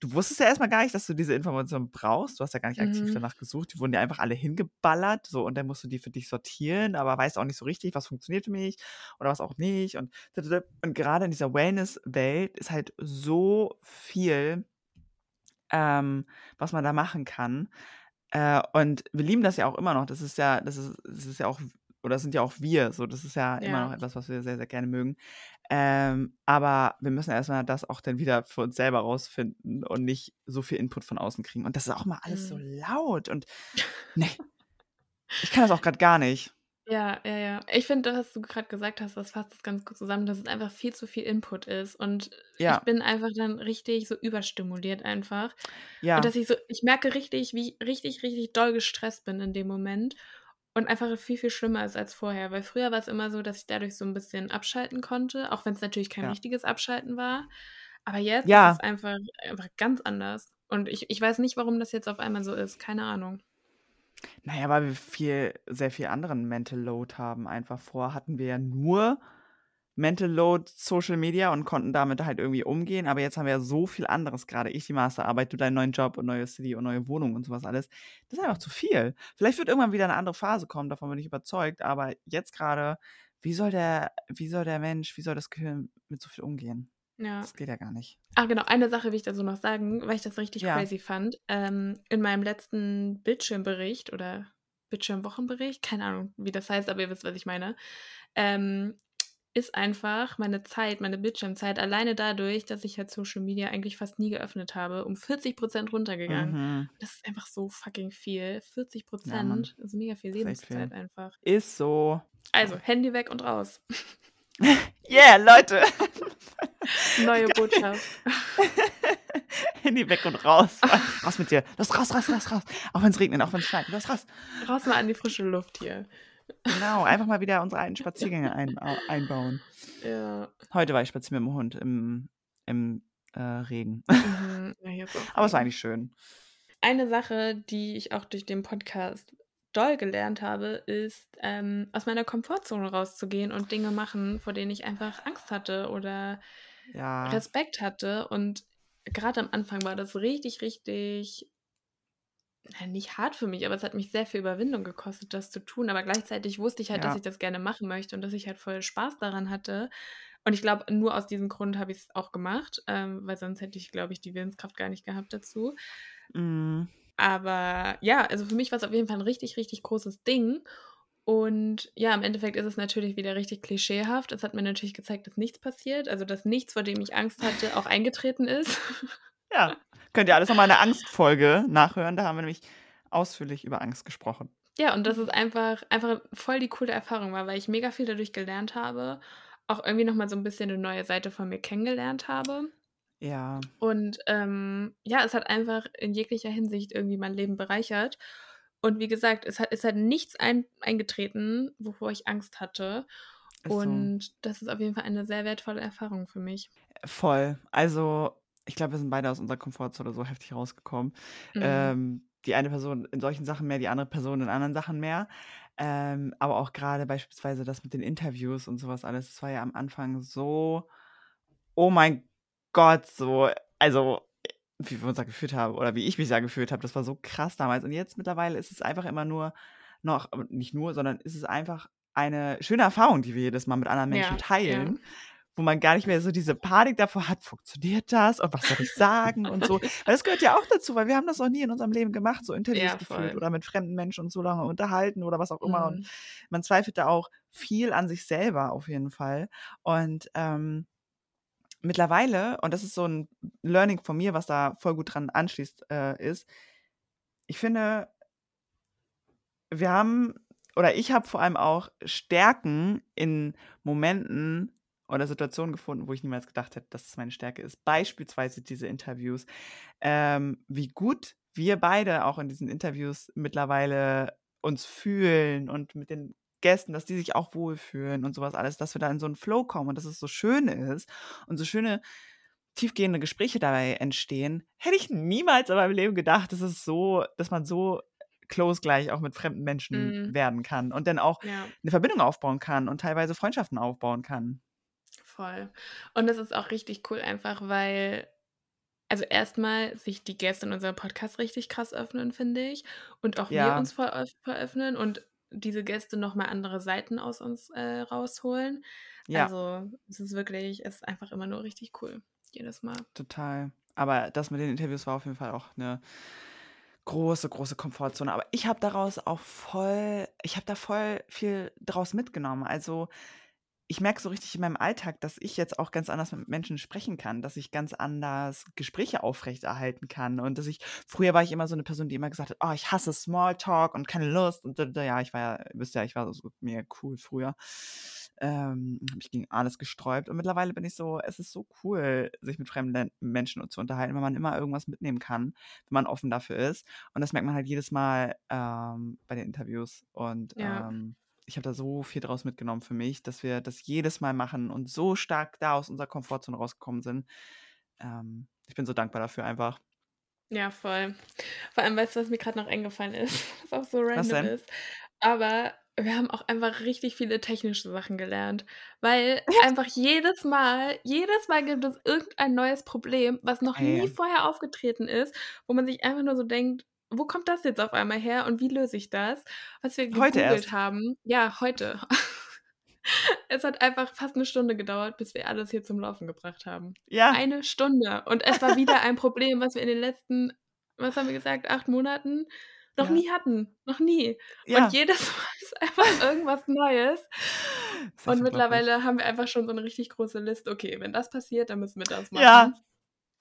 du wusstest ja erstmal gar nicht, dass du diese Information brauchst. Du hast ja gar nicht aktiv Mhm. danach gesucht. Die wurden dir einfach alle hingeballert. So, und dann musst du die für dich sortieren, aber weißt auch nicht so richtig, was funktioniert für mich oder was auch nicht. Und, und gerade in dieser Wellness-Welt ist halt so viel, ähm, was man da machen kann. Äh, und wir lieben das ja auch immer noch. Das ist ja, das ist, das ist ja auch, oder das sind ja auch wir. So, das ist ja, immer noch Ja. etwas, was wir sehr, sehr gerne mögen. Ähm, aber wir müssen erstmal das auch dann wieder für uns selber rausfinden und nicht so viel Input von außen kriegen. Und das ist auch mal alles so Mhm. laut und nee. Ich kann das auch gerade gar nicht. Ja, ja, ja. Ich finde, was du gerade gesagt hast, das fasst das ganz gut zusammen, dass es einfach viel zu viel Input ist. Und ich Ja, bin einfach dann richtig so überstimuliert einfach. Und ja, dass ich so, ich merke richtig, wie ich richtig, richtig doll gestresst bin in dem Moment. Und einfach viel, viel schlimmer ist als vorher. Weil früher war es immer so, dass ich dadurch so ein bisschen abschalten konnte, auch wenn es natürlich kein ja. richtiges Abschalten war. Aber jetzt ist es Ja, einfach, einfach ganz anders. Und ich, ich weiß nicht, warum das jetzt auf einmal so ist. Keine Ahnung. naja, weil wir viel, sehr viel anderen Mental Load haben. Einfach vor hatten wir ja nur Mental Load Social Media und konnten damit halt irgendwie umgehen. Aber jetzt haben wir ja so viel anderes gerade. Ich die Masterarbeit, du deinen neuen Job und neue City und neue Wohnung und sowas alles. Das ist einfach zu viel. Vielleicht wird irgendwann wieder eine andere Phase kommen, davon bin ich überzeugt. Aber jetzt gerade, wie soll der, wie soll der Mensch, wie soll das Gehirn mit so viel umgehen? Ja. Das geht ja gar nicht. Ah, genau, eine Sache will ich dazu noch sagen, weil ich das richtig Ja. crazy fand. Ähm, in meinem letzten Bildschirmbericht oder Bildschirmwochenbericht, keine Ahnung, wie das heißt, aber ihr wisst, was ich meine, ähm, ist einfach meine Zeit, meine Bildschirmzeit alleine dadurch, dass ich halt Social Media eigentlich fast nie geöffnet habe, um 40% runtergegangen. Mhm. Das ist einfach so fucking viel. 40 Ja, Mann. Prozent mega viel Das ist echt viel. Lebenszeit einfach. Ist so. Also, Handy weg und raus. Yeah, Leute. Neue Botschaft. Handy weg und raus. Raus mit dir. Los, raus, raus, raus, raus. Auch wenn es regnet, auch wenn es schneit. Los, raus. Raus mal an die frische Luft hier. Genau, einfach mal wieder unsere alten Spaziergänge ein, au- einbauen. Ja. Heute war ich spazieren mit dem Hund im, im äh, Regen. Mhm. ja Aber es war eigentlich schön. Eine Sache, die ich auch durch den Podcast doll gelernt habe, ist, ähm, aus meiner Komfortzone rauszugehen und Dinge machen, vor denen ich einfach Angst hatte oder Ja, Respekt hatte. Und gerade am Anfang war das richtig, richtig, nicht hart für mich, aber es hat mich sehr viel Überwindung gekostet, das zu tun. Aber gleichzeitig wusste ich halt, dass ja, ich das gerne machen möchte und dass ich halt voll Spaß daran hatte. Und ich glaube, nur aus diesem Grund habe ich es auch gemacht, ähm, weil sonst hätte ich, glaube ich, die Willenskraft gar nicht gehabt dazu. mm, Aber ja, also für mich war es auf jeden Fall ein richtig, richtig großes Ding. Und ja, im Endeffekt ist es natürlich wieder richtig klischeehaft. Es hat mir natürlich gezeigt, dass nichts passiert. Also, dass nichts, vor dem ich Angst hatte, auch eingetreten ist. ja. Könnt ihr alles nochmal in der Angstfolge nachhören. Da haben wir nämlich ausführlich über Angst gesprochen. Ja, und dass es einfach, einfach voll die coole Erfahrung war, weil ich mega viel dadurch gelernt habe. Auch irgendwie nochmal so ein bisschen eine neue Seite von mir kennengelernt habe. Ja, Und ähm, ja, es hat einfach in jeglicher Hinsicht irgendwie mein Leben bereichert. Und wie gesagt, es hat, es hat nichts ein, eingetreten, wovor ich Angst hatte. ist so. Und das ist auf jeden Fall eine sehr wertvolle Erfahrung für mich. Voll. Also, ich glaube, wir sind beide aus unserer Komfortzone so heftig rausgekommen. Mhm. Ähm, die eine Person in solchen Sachen mehr, die andere Person in anderen Sachen mehr. Ähm, aber auch gerade beispielsweise das mit den Interviews und sowas alles, das war ja am Anfang so, oh mein Gott, so, also wie wir uns da gefühlt haben oder wie ich mich da gefühlt habe, das war so krass damals. Und jetzt mittlerweile ist es einfach immer nur noch, aber nicht nur, sondern ist es einfach eine schöne Erfahrung, die wir jedes Mal mit anderen Menschen ja. teilen, wo man gar nicht mehr so diese Panik davor hat, funktioniert das und was soll ich sagen und so. Weil das gehört ja auch dazu, weil wir haben das noch nie in unserem Leben gemacht, so Interviews Ja, geführt voll. oder mit fremden Menschen uns so lange unterhalten oder was auch immer. Und Mhm. man zweifelt da auch viel an sich selber auf jeden Fall. Und ähm, mittlerweile, und das ist so ein Learning von mir, was da voll gut dran anschließt, äh, ist, ich finde, wir haben, oder ich habe vor allem auch Stärken in Momenten oder Situationen gefunden, wo ich niemals gedacht hätte, dass es meine Stärke ist. Beispielsweise diese Interviews. Ähm, wie gut wir beide auch in diesen Interviews mittlerweile uns fühlen und mit den Gästen, dass die sich auch wohlfühlen und sowas alles, dass wir da in so einen Flow kommen und dass es so schön ist und so schöne tiefgehende Gespräche dabei entstehen, hätte ich niemals in meinem Leben gedacht, dass es so, dass man so close gleich auch mit fremden Menschen mm. werden kann und dann auch ja. eine Verbindung aufbauen kann und teilweise Freundschaften aufbauen kann. Voll. Und das ist auch richtig cool, einfach weil, also erstmal sich die Gäste in unserem Podcast richtig krass öffnen, finde ich. Und auch ja. wir uns voll veröffnen und diese Gäste nochmal andere Seiten aus uns äh, rausholen. Ja. Also es ist wirklich, es ist einfach immer nur richtig cool. Jedes Mal. Total. Aber das mit den Interviews war auf jeden Fall auch eine große, große Komfortzone. Aber ich habe daraus auch voll, ich habe da voll viel draus mitgenommen. Also ich merke so richtig in meinem Alltag, dass ich jetzt auch ganz anders mit Menschen sprechen kann, dass ich ganz anders Gespräche aufrechterhalten kann und dass ich, früher war ich immer so eine Person, die immer gesagt hat, oh, ich hasse Smalltalk und keine Lust und ja, ich war ja, wisst ja, ich war so mega cool früher. Ähm, habe ich gegen alles gesträubt und mittlerweile bin ich so, es ist so cool, sich mit fremden Menschen zu unterhalten, weil man immer irgendwas mitnehmen kann, wenn man offen dafür ist und das merkt man halt jedes Mal ähm, bei den Interviews und ja. ähm, ich habe da so viel draus mitgenommen für mich, dass wir das jedes Mal machen und so stark da aus unserer Komfortzone rausgekommen sind. Ähm, ich bin so dankbar dafür einfach. Ja, voll. Vor allem, weißt du, was mir gerade noch eingefallen ist, was auch so random ist. Aber wir haben auch einfach richtig viele technische Sachen gelernt, weil einfach jedes Mal, jedes Mal gibt es irgendein neues Problem, was noch hey. nie vorher aufgetreten ist, wo man sich einfach nur so denkt, wo kommt das jetzt auf einmal her und wie löse ich das? Was wir gegoogelt haben. Ja, heute. es hat einfach fast eine Stunde gedauert, bis wir alles hier zum Laufen gebracht haben. Ja. Eine Stunde. Und es war wieder ein Problem, was wir in den letzten, was haben wir gesagt, acht Monaten noch ja. nie hatten. Noch nie. Ja. Und jedes Mal ist einfach irgendwas Neues. Und mittlerweile haben wir einfach schon so eine richtig große Liste. Okay, wenn das passiert, dann müssen wir das machen. Ja.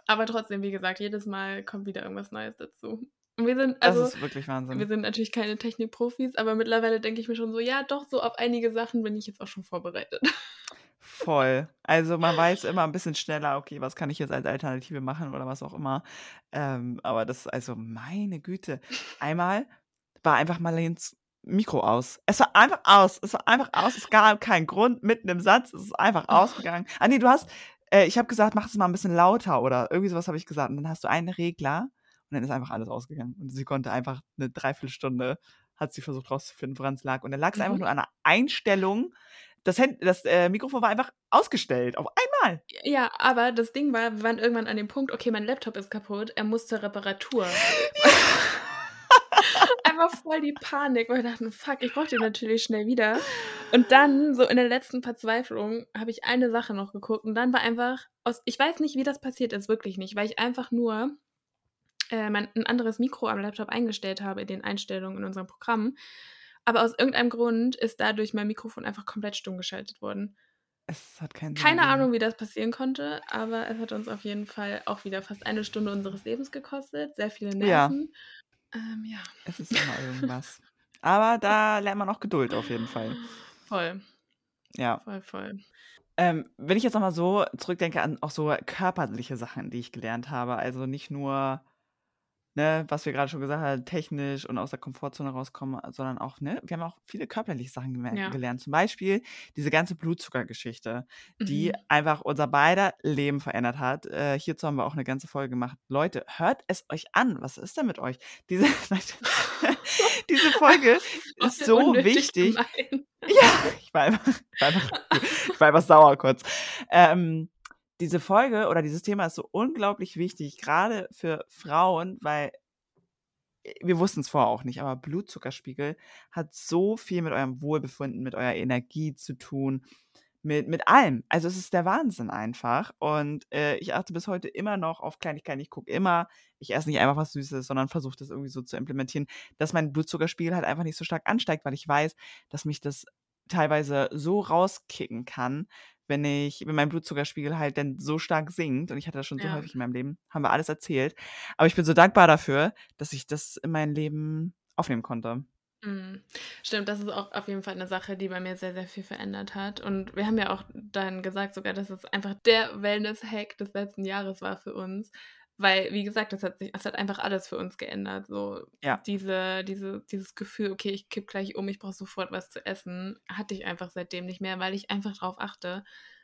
Aber trotzdem, wie gesagt, jedes Mal kommt wieder irgendwas Neues dazu. Wir sind, also, das ist wirklich Wahnsinn. Wir sind natürlich keine Technikprofis, aber mittlerweile denke ich mir schon so, ja, doch, so auf einige Sachen bin ich jetzt auch schon vorbereitet. Voll. Also man weiß immer ein bisschen schneller, okay, was kann ich jetzt als Alternative machen oder was auch immer. Ähm, aber das, also meine Güte. Einmal war einfach Marleens Mikro aus. Es war einfach aus. Es war einfach aus. Es gab keinen Grund mitten im Satz. Es ist einfach ausgegangen. Ah nee, du hast, äh, ich habe gesagt, mach es mal ein bisschen lauter oder irgendwie sowas habe ich gesagt. Und dann hast du einen Regler und dann ist einfach alles ausgegangen. Und sie konnte einfach eine Dreiviertelstunde, hat sie versucht rauszufinden, woran es lag. Und dann lag es mhm. einfach nur an einer Einstellung. Das, Hand das äh, Mikrofon war einfach ausgestellt, auf einmal. Ja, aber das Ding war, wir waren irgendwann an dem Punkt, okay, mein Laptop ist kaputt, er muss zur Reparatur. einfach voll die Panik, weil wir dachten, fuck, ich brauche den natürlich schnell wieder. Und dann, so in der letzten Verzweiflung, habe ich eine Sache noch geguckt und dann war einfach, aus, ich weiß nicht, wie das passiert ist, wirklich nicht, weil ich einfach nur äh, mein, ein anderes Mikro am Laptop eingestellt habe in den Einstellungen in unserem Programm. Aber aus irgendeinem Grund ist dadurch mein Mikrofon einfach komplett stumm geschaltet worden. Es hat keinen Sinn. Keine Ahnung, wie das passieren konnte, aber es hat uns auf jeden Fall auch wieder fast eine Stunde unseres Lebens gekostet. Sehr viele Nerven. Ja. Ähm, ja. Es ist immer irgendwas. aber da lernt man auch Geduld auf jeden Fall. Voll. Ja. Voll, voll. Ähm, wenn ich jetzt nochmal so zurückdenke an auch so körperliche Sachen, die ich gelernt habe, also nicht nur ne, was wir gerade schon gesagt haben, technisch und aus der Komfortzone rauskommen, sondern auch, ne, wir haben auch viele körperliche Sachen ja. gelernt. Zum Beispiel diese ganze Blutzuckergeschichte, die mhm. einfach unser beider Leben verändert hat. Äh, hierzu haben wir auch eine ganze Folge gemacht. Leute, hört es euch an. Was ist denn mit euch? Diese, diese Folge ist so wichtig. Gemein. Ja, ich war einfach, ich war einfach, ich war einfach sauer kurz. Ähm, diese Folge oder dieses Thema ist so unglaublich wichtig, gerade für Frauen, weil äh, wir wussten es vorher auch nicht, aber Blutzuckerspiegel hat so viel mit eurem Wohlbefinden, mit eurer Energie zu tun, mit, mit allem. Also es ist der Wahnsinn einfach. Und äh, ich achte bis heute immer noch auf Kleinigkeiten. Ich gucke immer, ich esse nicht einfach was Süßes, sondern versuche das irgendwie so zu implementieren, dass mein Blutzuckerspiegel halt einfach nicht so stark ansteigt, weil ich weiß, dass mich das teilweise so rauskicken kann, wenn ich wenn mein Blutzuckerspiegel halt dann so stark sinkt und ich hatte das schon so Ja. häufig in meinem Leben, haben wir alles erzählt. Aber ich bin so dankbar dafür, dass ich das in mein Leben aufnehmen konnte. Mhm. Stimmt, das ist auch auf jeden Fall eine Sache, die bei mir sehr, sehr viel verändert hat. Und wir haben ja auch dann gesagt sogar, dass es einfach der Wellness-Hack des letzten Jahres war für uns. Weil, wie gesagt, das hat sich, das hat einfach alles für uns geändert. So Ja. diese, diese, dieses Gefühl, okay, ich kipp gleich um, ich brauche sofort was zu essen, hatte ich einfach seitdem nicht mehr, weil ich einfach drauf achte.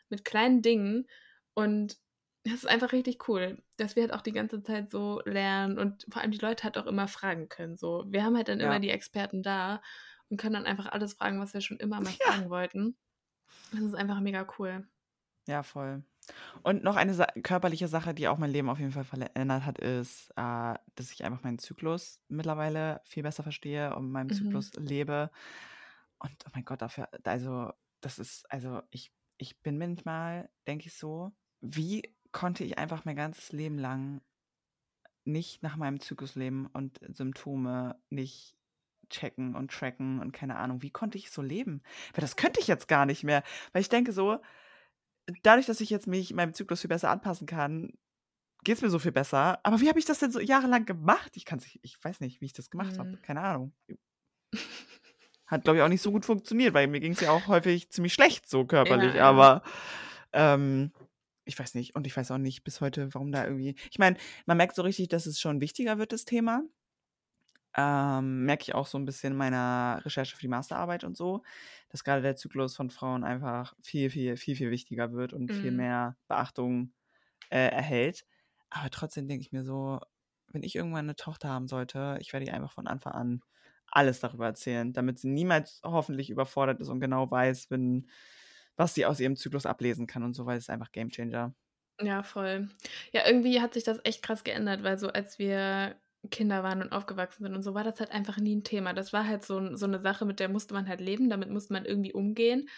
Mit kleinen Dingen. Und das ist einfach richtig cool, dass wir halt auch die ganze Zeit so lernen und vor allem die Leute halt auch immer fragen können. So, wir haben halt dann Ja. immer die Experten da und können dann einfach alles fragen, was wir schon immer mal Ja. fragen wollten. Das ist einfach mega cool. Ja, voll. Und noch eine Sa körperliche Sache, die auch mein Leben auf jeden Fall verändert hat, ist, äh, dass ich einfach meinen Zyklus mittlerweile viel besser verstehe und meinem Mhm. Zyklus lebe. Und oh mein Gott, dafür, also, das ist, also ich, ich bin manchmal, denke ich so, wie konnte ich einfach mein ganzes Leben lang nicht nach meinem Zyklus leben und Symptome nicht checken und tracken und keine Ahnung, wie konnte ich so leben? Weil das könnte ich jetzt gar nicht mehr. Weil ich denke so, dadurch, dass ich jetzt mich meinem Zyklus viel besser anpassen kann, geht es mir so viel besser. Aber wie habe ich das denn so jahrelang gemacht? Ich kann's ich weiß nicht, wie ich das gemacht habe. Mhm. Keine Ahnung. Hat, glaube ich, auch nicht so gut funktioniert, weil mir ging es ja auch häufig ziemlich schlecht so körperlich. ja. Aber ähm, ich weiß nicht. Und ich weiß auch nicht bis heute, warum da irgendwie. Ich meine, man merkt so richtig, dass es schon wichtiger wird, das Thema. Ähm, merke ich auch so ein bisschen in meiner Recherche für die Masterarbeit und so, dass gerade der Zyklus von Frauen einfach viel, viel, viel, viel wichtiger wird und viel Mhm. mehr Beachtung äh, erhält. Aber trotzdem denke ich mir so, wenn ich irgendwann eine Tochter haben sollte, ich werde ihr einfach von Anfang an alles darüber erzählen, damit sie niemals hoffentlich überfordert ist und genau weiß, wenn, was sie aus ihrem Zyklus ablesen kann und so, weil es ist einfach Gamechanger. Ja, voll. Ja, irgendwie hat sich das echt krass geändert, weil so als wir Kinder waren und aufgewachsen sind und so, war das halt einfach nie ein Thema. Das war halt so, so eine Sache, mit der musste man halt leben, damit musste man irgendwie umgehen.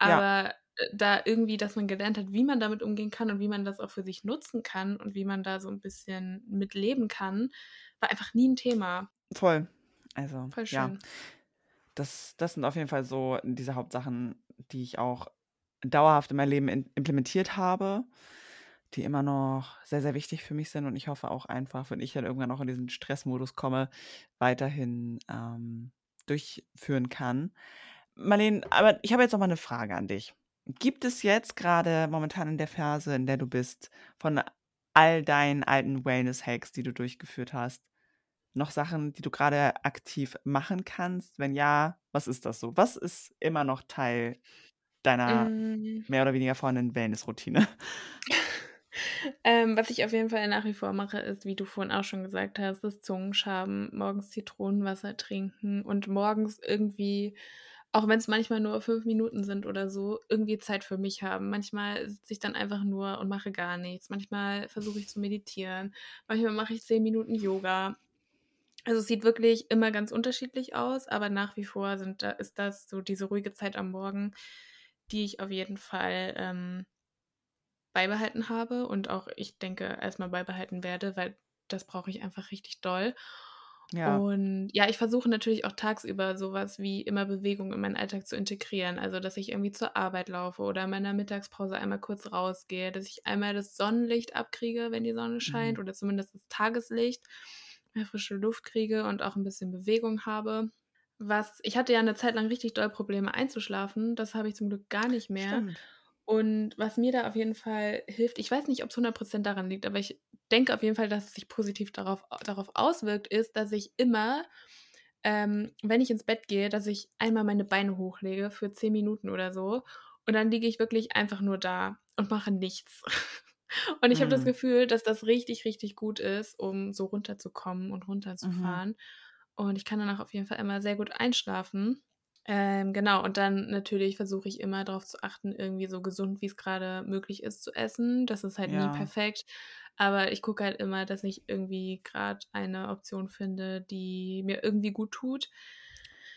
Ja. Aber äh, da irgendwie, dass man gelernt hat, wie man damit umgehen kann und wie man das auch für sich nutzen kann und wie man da so ein bisschen mit leben kann, war einfach nie ein Thema. Voll. Also, Voll ja. schön. Das, das sind auf jeden Fall so diese Hauptsachen, die ich auch dauerhaft in mein Leben in, implementiert habe, die immer noch sehr, sehr wichtig für mich sind. Und ich hoffe auch einfach, wenn ich dann irgendwann auch in diesen Stressmodus komme, weiterhin ähm, durchführen kann. Marlene, aber ich habe jetzt noch mal eine Frage an dich. Gibt es jetzt gerade momentan in der Phase, in der du bist, von all deinen alten Wellness-Hacks, die du durchgeführt hast, noch Sachen, die du gerade aktiv machen kannst? Wenn ja, was ist das so? Was ist immer noch Teil deiner Mm, mehr oder weniger vorhandenen Wellness-Routine? ähm, was ich auf jeden Fall nach wie vor mache, ist, wie du vorhin auch schon gesagt hast, das Zungenschaben, morgens Zitronenwasser trinken und morgens irgendwie, auch wenn es manchmal nur fünf Minuten sind oder so, irgendwie Zeit für mich haben. Manchmal sitze ich dann einfach nur und mache gar nichts. Manchmal versuche ich zu meditieren. Manchmal mache ich zehn Minuten Yoga. Also es sieht wirklich immer ganz unterschiedlich aus, aber nach wie vor sind da, ist das so diese ruhige Zeit am Morgen, die ich auf jeden Fall ähm, beibehalten habe und auch ich denke erstmal beibehalten werde, weil das brauche ich einfach richtig doll. Ja, Und ja, ich versuche natürlich auch tagsüber sowas wie immer Bewegung in meinen Alltag zu integrieren. Also, dass ich irgendwie zur Arbeit laufe oder in meiner Mittagspause einmal kurz rausgehe, dass ich einmal das Sonnenlicht abkriege, wenn die Sonne scheint, mhm. oder zumindest das Tageslicht, mehr frische Luft kriege und auch ein bisschen Bewegung habe. Was, ich hatte ja eine Zeit lang richtig doll Probleme einzuschlafen. Das habe ich zum Glück gar nicht mehr. stimmt. Und was mir da auf jeden Fall hilft, ich weiß nicht, ob es 100% daran liegt, aber ich denke auf jeden Fall, dass es sich positiv darauf, darauf auswirkt, ist, dass ich immer, ähm, wenn ich ins Bett gehe, dass ich einmal meine Beine hochlege für 10 Minuten oder so. Und dann liege ich wirklich einfach nur da und mache nichts. Und ich habe das Mhm. Gefühl, dass das richtig, richtig gut ist, um so runterzukommen und Mhm. runterzufahren. Und ich kann danach auf jeden Fall immer sehr gut einschlafen. Ähm, genau, und dann natürlich versuche ich immer darauf zu achten, irgendwie so gesund, wie es gerade möglich ist zu essen. Das ist halt nie Ja, perfekt, aber ich gucke halt immer, dass ich irgendwie gerade eine Option finde, die mir irgendwie gut tut.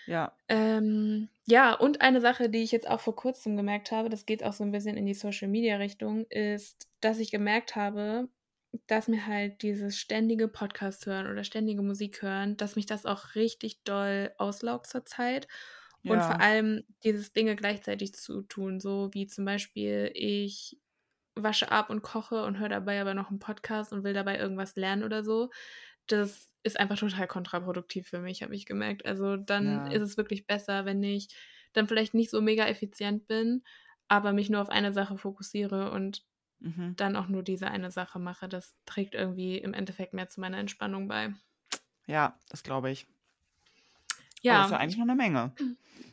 ja, Ähm, ja, und eine Sache, die ich jetzt auch vor kurzem gemerkt habe, das geht auch so ein bisschen in die Social-Media-Richtung, ist, dass ich gemerkt habe, dass mir halt dieses ständige Podcast hören oder ständige Musik hören, dass mich das auch richtig doll auslaugt Und vor allem dieses Dinge gleichzeitig zu tun, so wie zum Beispiel ich wasche ab und koche und höre dabei aber noch 'n Podcast und will dabei irgendwas lernen oder so. Das ist einfach total kontraproduktiv für mich, habe ich gemerkt. Also, dann Ja. ist es wirklich besser, wenn ich dann vielleicht nicht so mega effizient bin, aber mich nur auf eine Sache fokussiere und Mhm. dann auch nur diese eine Sache mache. Das trägt irgendwie im Endeffekt mehr zu meiner Entspannung bei. Ja, das glaube ich. Oh, das ist Ja, ja ich eigentlich noch 'ne Menge.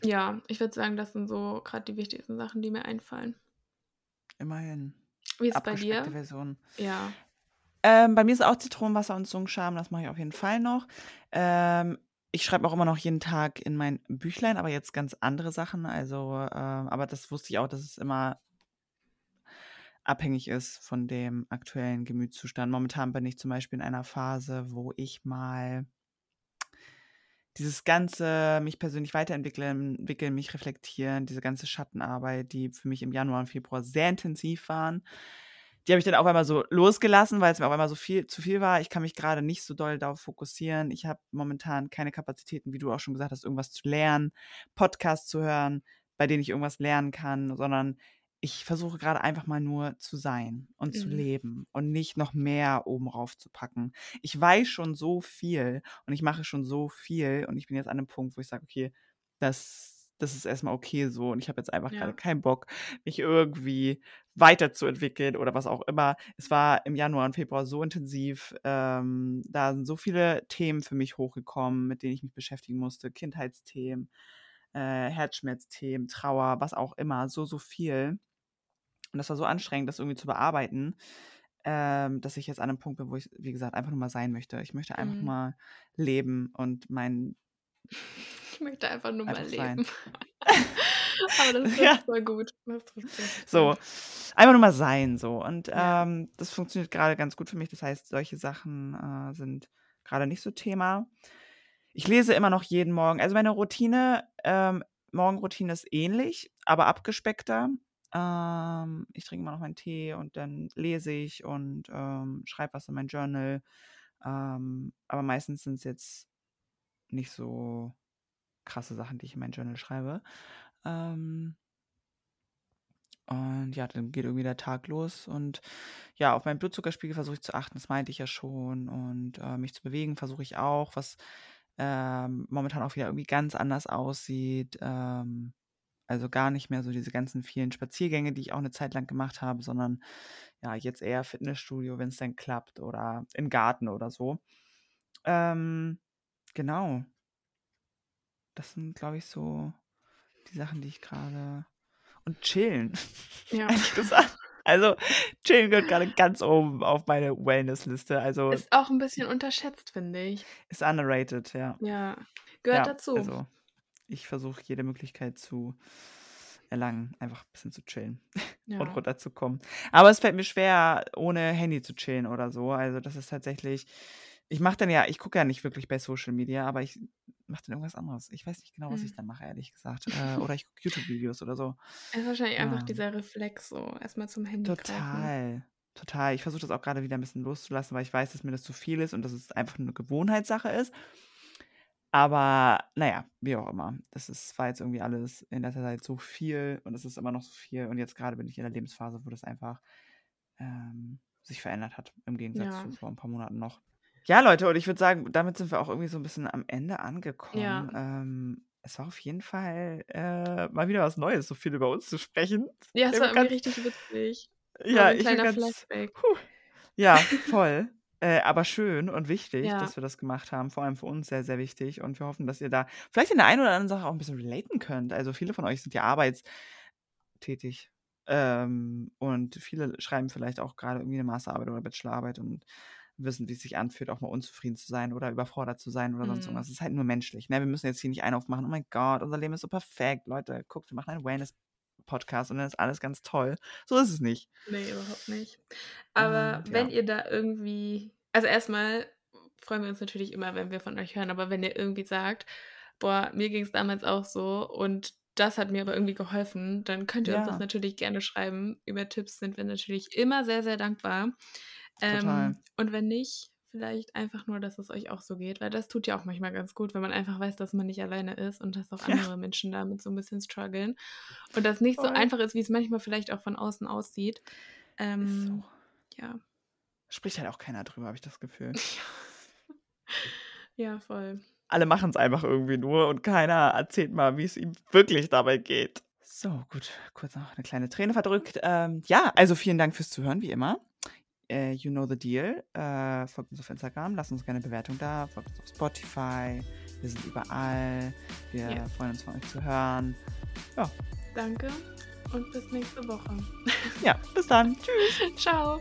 ja, ich würde sagen, das sind so grad die wichtigsten Sachen, die mir einfallen. Immerhin. Wie ist es bei dir? Version. Ja. Ähm, bei mir ist auch Zitronenwasser und Zungenscham, das mache ich auf jeden Fall noch. Ähm, ich schreibe auch immer noch jeden Tag in mein Büchlein, aber jetzt ganz andere Sachen. Also, ähm aber das wusste ich auch, dass es immer abhängig ist von dem aktuellen Gemütszustand. Momentan bin ich zum Beispiel in einer Phase, wo ich mal dieses ganze mich persönlich weiterentwickeln entwickeln, mich reflektieren, diese ganze Schattenarbeit, die für mich im Januar und Februar sehr intensiv waren, die habe ich dann auf einmal so losgelassen, weil's mir auf einmal so viel zu viel war. Ich kann mich grade nicht so doll darauf fokussieren. Ich habe momentan keine Kapazitäten, wie du auch schon gesagt hast, irgendwas zu lernen, Podcasts zu hören, bei denen ich irgendwas lernen kann, sondern ich versuche grade einfach mal nur zu sein und zu Mhm. leben und nicht noch mehr oben rauf zu packen. Ich weiß schon so viel und ich mache schon so viel und ich bin jetzt an 'nem Punkt, wo ich sage: „Okay, das das ist erst mal okay so und ich habe jetzt einfach Ja. keinen Bock, mich irgendwie weiterzuentwickeln oder was auch immer.“ Es war im Januar und Februar so intensiv, ähm, da sind so viele Themen für mich hochgekommen, mit denen ich mich beschäftigen musste, Kindheitsthemen, äh, Herzschmerzthemen, Trauer, was auch immer, so, so viel. Und das war so anstrengend, das irgendwie zu bearbeiten, ähm, dass ich jetzt an 'nem Punkt bin, wo ich, wie gesagt, einfach nur mal sein möchte. Ich möchte einfach Mhm. mal leben und mein Ich möchte einfach nur mal einfach sein. leben. Aber das trifft Ja. voll gut. Das trifft richtig So, einfach nur mal sein so und, Ja. ähm, das funktioniert grade ganz gut für mich. Das heißt, solche Sachen, äh, sind grade nicht so Thema. Ich lese immer noch jeden Morgen. Also, meine Routine ähm, Morgenroutine ist ähnlich, aber abgespeckter. Ähm, ich trinke immer noch meinen Tee und dann lese ich und, ähm, schreibe was in mein Journal. Ähm, aber meistens sind's jetzt nicht so krasse Sachen, die ich in mein Journal schreibe. Ähm und ja, dann geht irgendwie der Tag los und ja, auf meinen Blutzuckerspiegel versuche ich zu achten, das meinte ich ja schon und, äh, mich zu bewegen versuche ich auch, was, ähm, momentan auch wieder irgendwie ganz anders aussieht. Ähm, also, gar nicht mehr so diese ganzen vielen Spaziergänge, die ich auch 'ne Zeit lang gemacht habe, sondern ja, jetzt eher Fitnessstudio, wenn's denn klappt oder im Garten oder so. Ähm, genau. Das sind, glaube ich, so die Sachen, die ich grade und chillen, Ja. ehrlich gesagt. Also, chillen gehört grade ganz oben auf meine Wellnessliste. Also Ist auch 'n bisschen unterschätzt, finde ich. ist underrated, ja. Ja, gehört Ja, dazu. also, ich versuche jede Möglichkeit zu erlangen, einfach bisschen zu chillen und Ja. runterzukommen. Aber es fällt mir schwer, ohne Handy zu chillen oder so. Also, das ist tatsächlich ich mache dann ja ich gucke ja nicht wirklich bei Social Media, aber ich mache dann irgendwas anderes. Ich weiß nicht genau, was ich Mhm. dann mache, ehrlich gesagt. Äh, oder ich gucke YouTube-Videos oder so. Es ist wahrscheinlich einfach Ähm dieser Reflex so, erst mal zum Handy greifen. Total, total. Ich versuche das auch grade wieder 'n bisschen loszulassen, weil ich weiß, dass mir das zu viel ist und dass es einfach nur 'ne Gewohnheitssache ist. Aber na ja, wie auch immer. Das ist war jetzt irgendwie alles in letzter Zeit so viel und es ist immer noch so viel und jetzt grade bin ich in der Lebensphase, wo das einfach, ähm, sich verändert hat im Gegensatz Ja. zu vor 'n paar Monaten noch. Ja, Leute, und ich würde sagen, damit sind wir auch irgendwie so 'n bisschen am Ende Ja. angekommen. Ähm, es war auf jeden Fall, äh, mal wieder was Neues, so viel über uns zu sprechen. Ja, es war irgendwie ganz richtig witzig. Ja, ich bin ganz Flashback. puh. Ja, voll. Äh, aber schön und wichtig, Ja. dass wir das gemacht haben. Vor allem für uns sehr, sehr wichtig und wir hoffen, dass ihr da vielleicht in der einen oder anderen Sache auch 'n bisschen relaten könnt. Also, viele von euch sind ja arbeitstätig, ähm, und viele schreiben vielleicht auch grade irgendwie 'ne Masterarbeit oder Bachelorarbeit und wissen, wie's sich anfühlt, auch mal unzufrieden zu sein oder überfordert zu sein oder sonst Mhm. irgendwas. Es ist halt nur menschlich, ne? Wir müssen jetzt hier nicht einen aufmachen: „Oh mein Gott, unser Leben ist so perfekt. Leute, guckt, wir machen einen Wellness-Podcast und dann ist alles ganz toll.“ So ist es nicht. Ne, überhaupt nicht. Aber Und wenn ja. ihr da irgendwie also, erst mal freuen wir uns natürlich immer, wenn wir von euch hören, aber wenn ihr irgendwie sagt: „Boah, mir ging's damals auch so und das hat mir aber irgendwie geholfen“, dann könnt ihr uns das Ja. natürlich gerne schreiben. Über Tipps sind wir natürlich immer sehr, sehr dankbar. Total. Ähm, und wenn nicht, vielleicht einfach nur, dass es euch auch so geht, weil das tut ja auch manchmal ganz gut, wenn man einfach weiß, dass man nicht alleine ist und dass auch Ja. andere Menschen damit so ein bisschen strugglen und das nicht so Voll. einfach ist, wie es manchmal vielleicht auch von außen aussieht. Ähm, so. ja. Spricht halt auch keiner drüber, habe ich das Gefühl. Ja, voll. Alle machen es einfach irgendwie nur und keiner erzählt mal, wie es ihm wirklich dabei geht. So, gut, kurz noch eine kleine Träne verdrückt. Ähm, ja, also vielen Dank fürs Zuhören, wie immer. Äh, you know the deal. Äh, folgt uns auf Instagram, lasst uns gerne eine Bewertung da, folgt uns auf Spotify. Wir sind überall. Wir Yes. freuen uns von euch zu hören. Danke und bis nächste Woche. Ja, bis dann. Tschüss. Ciao.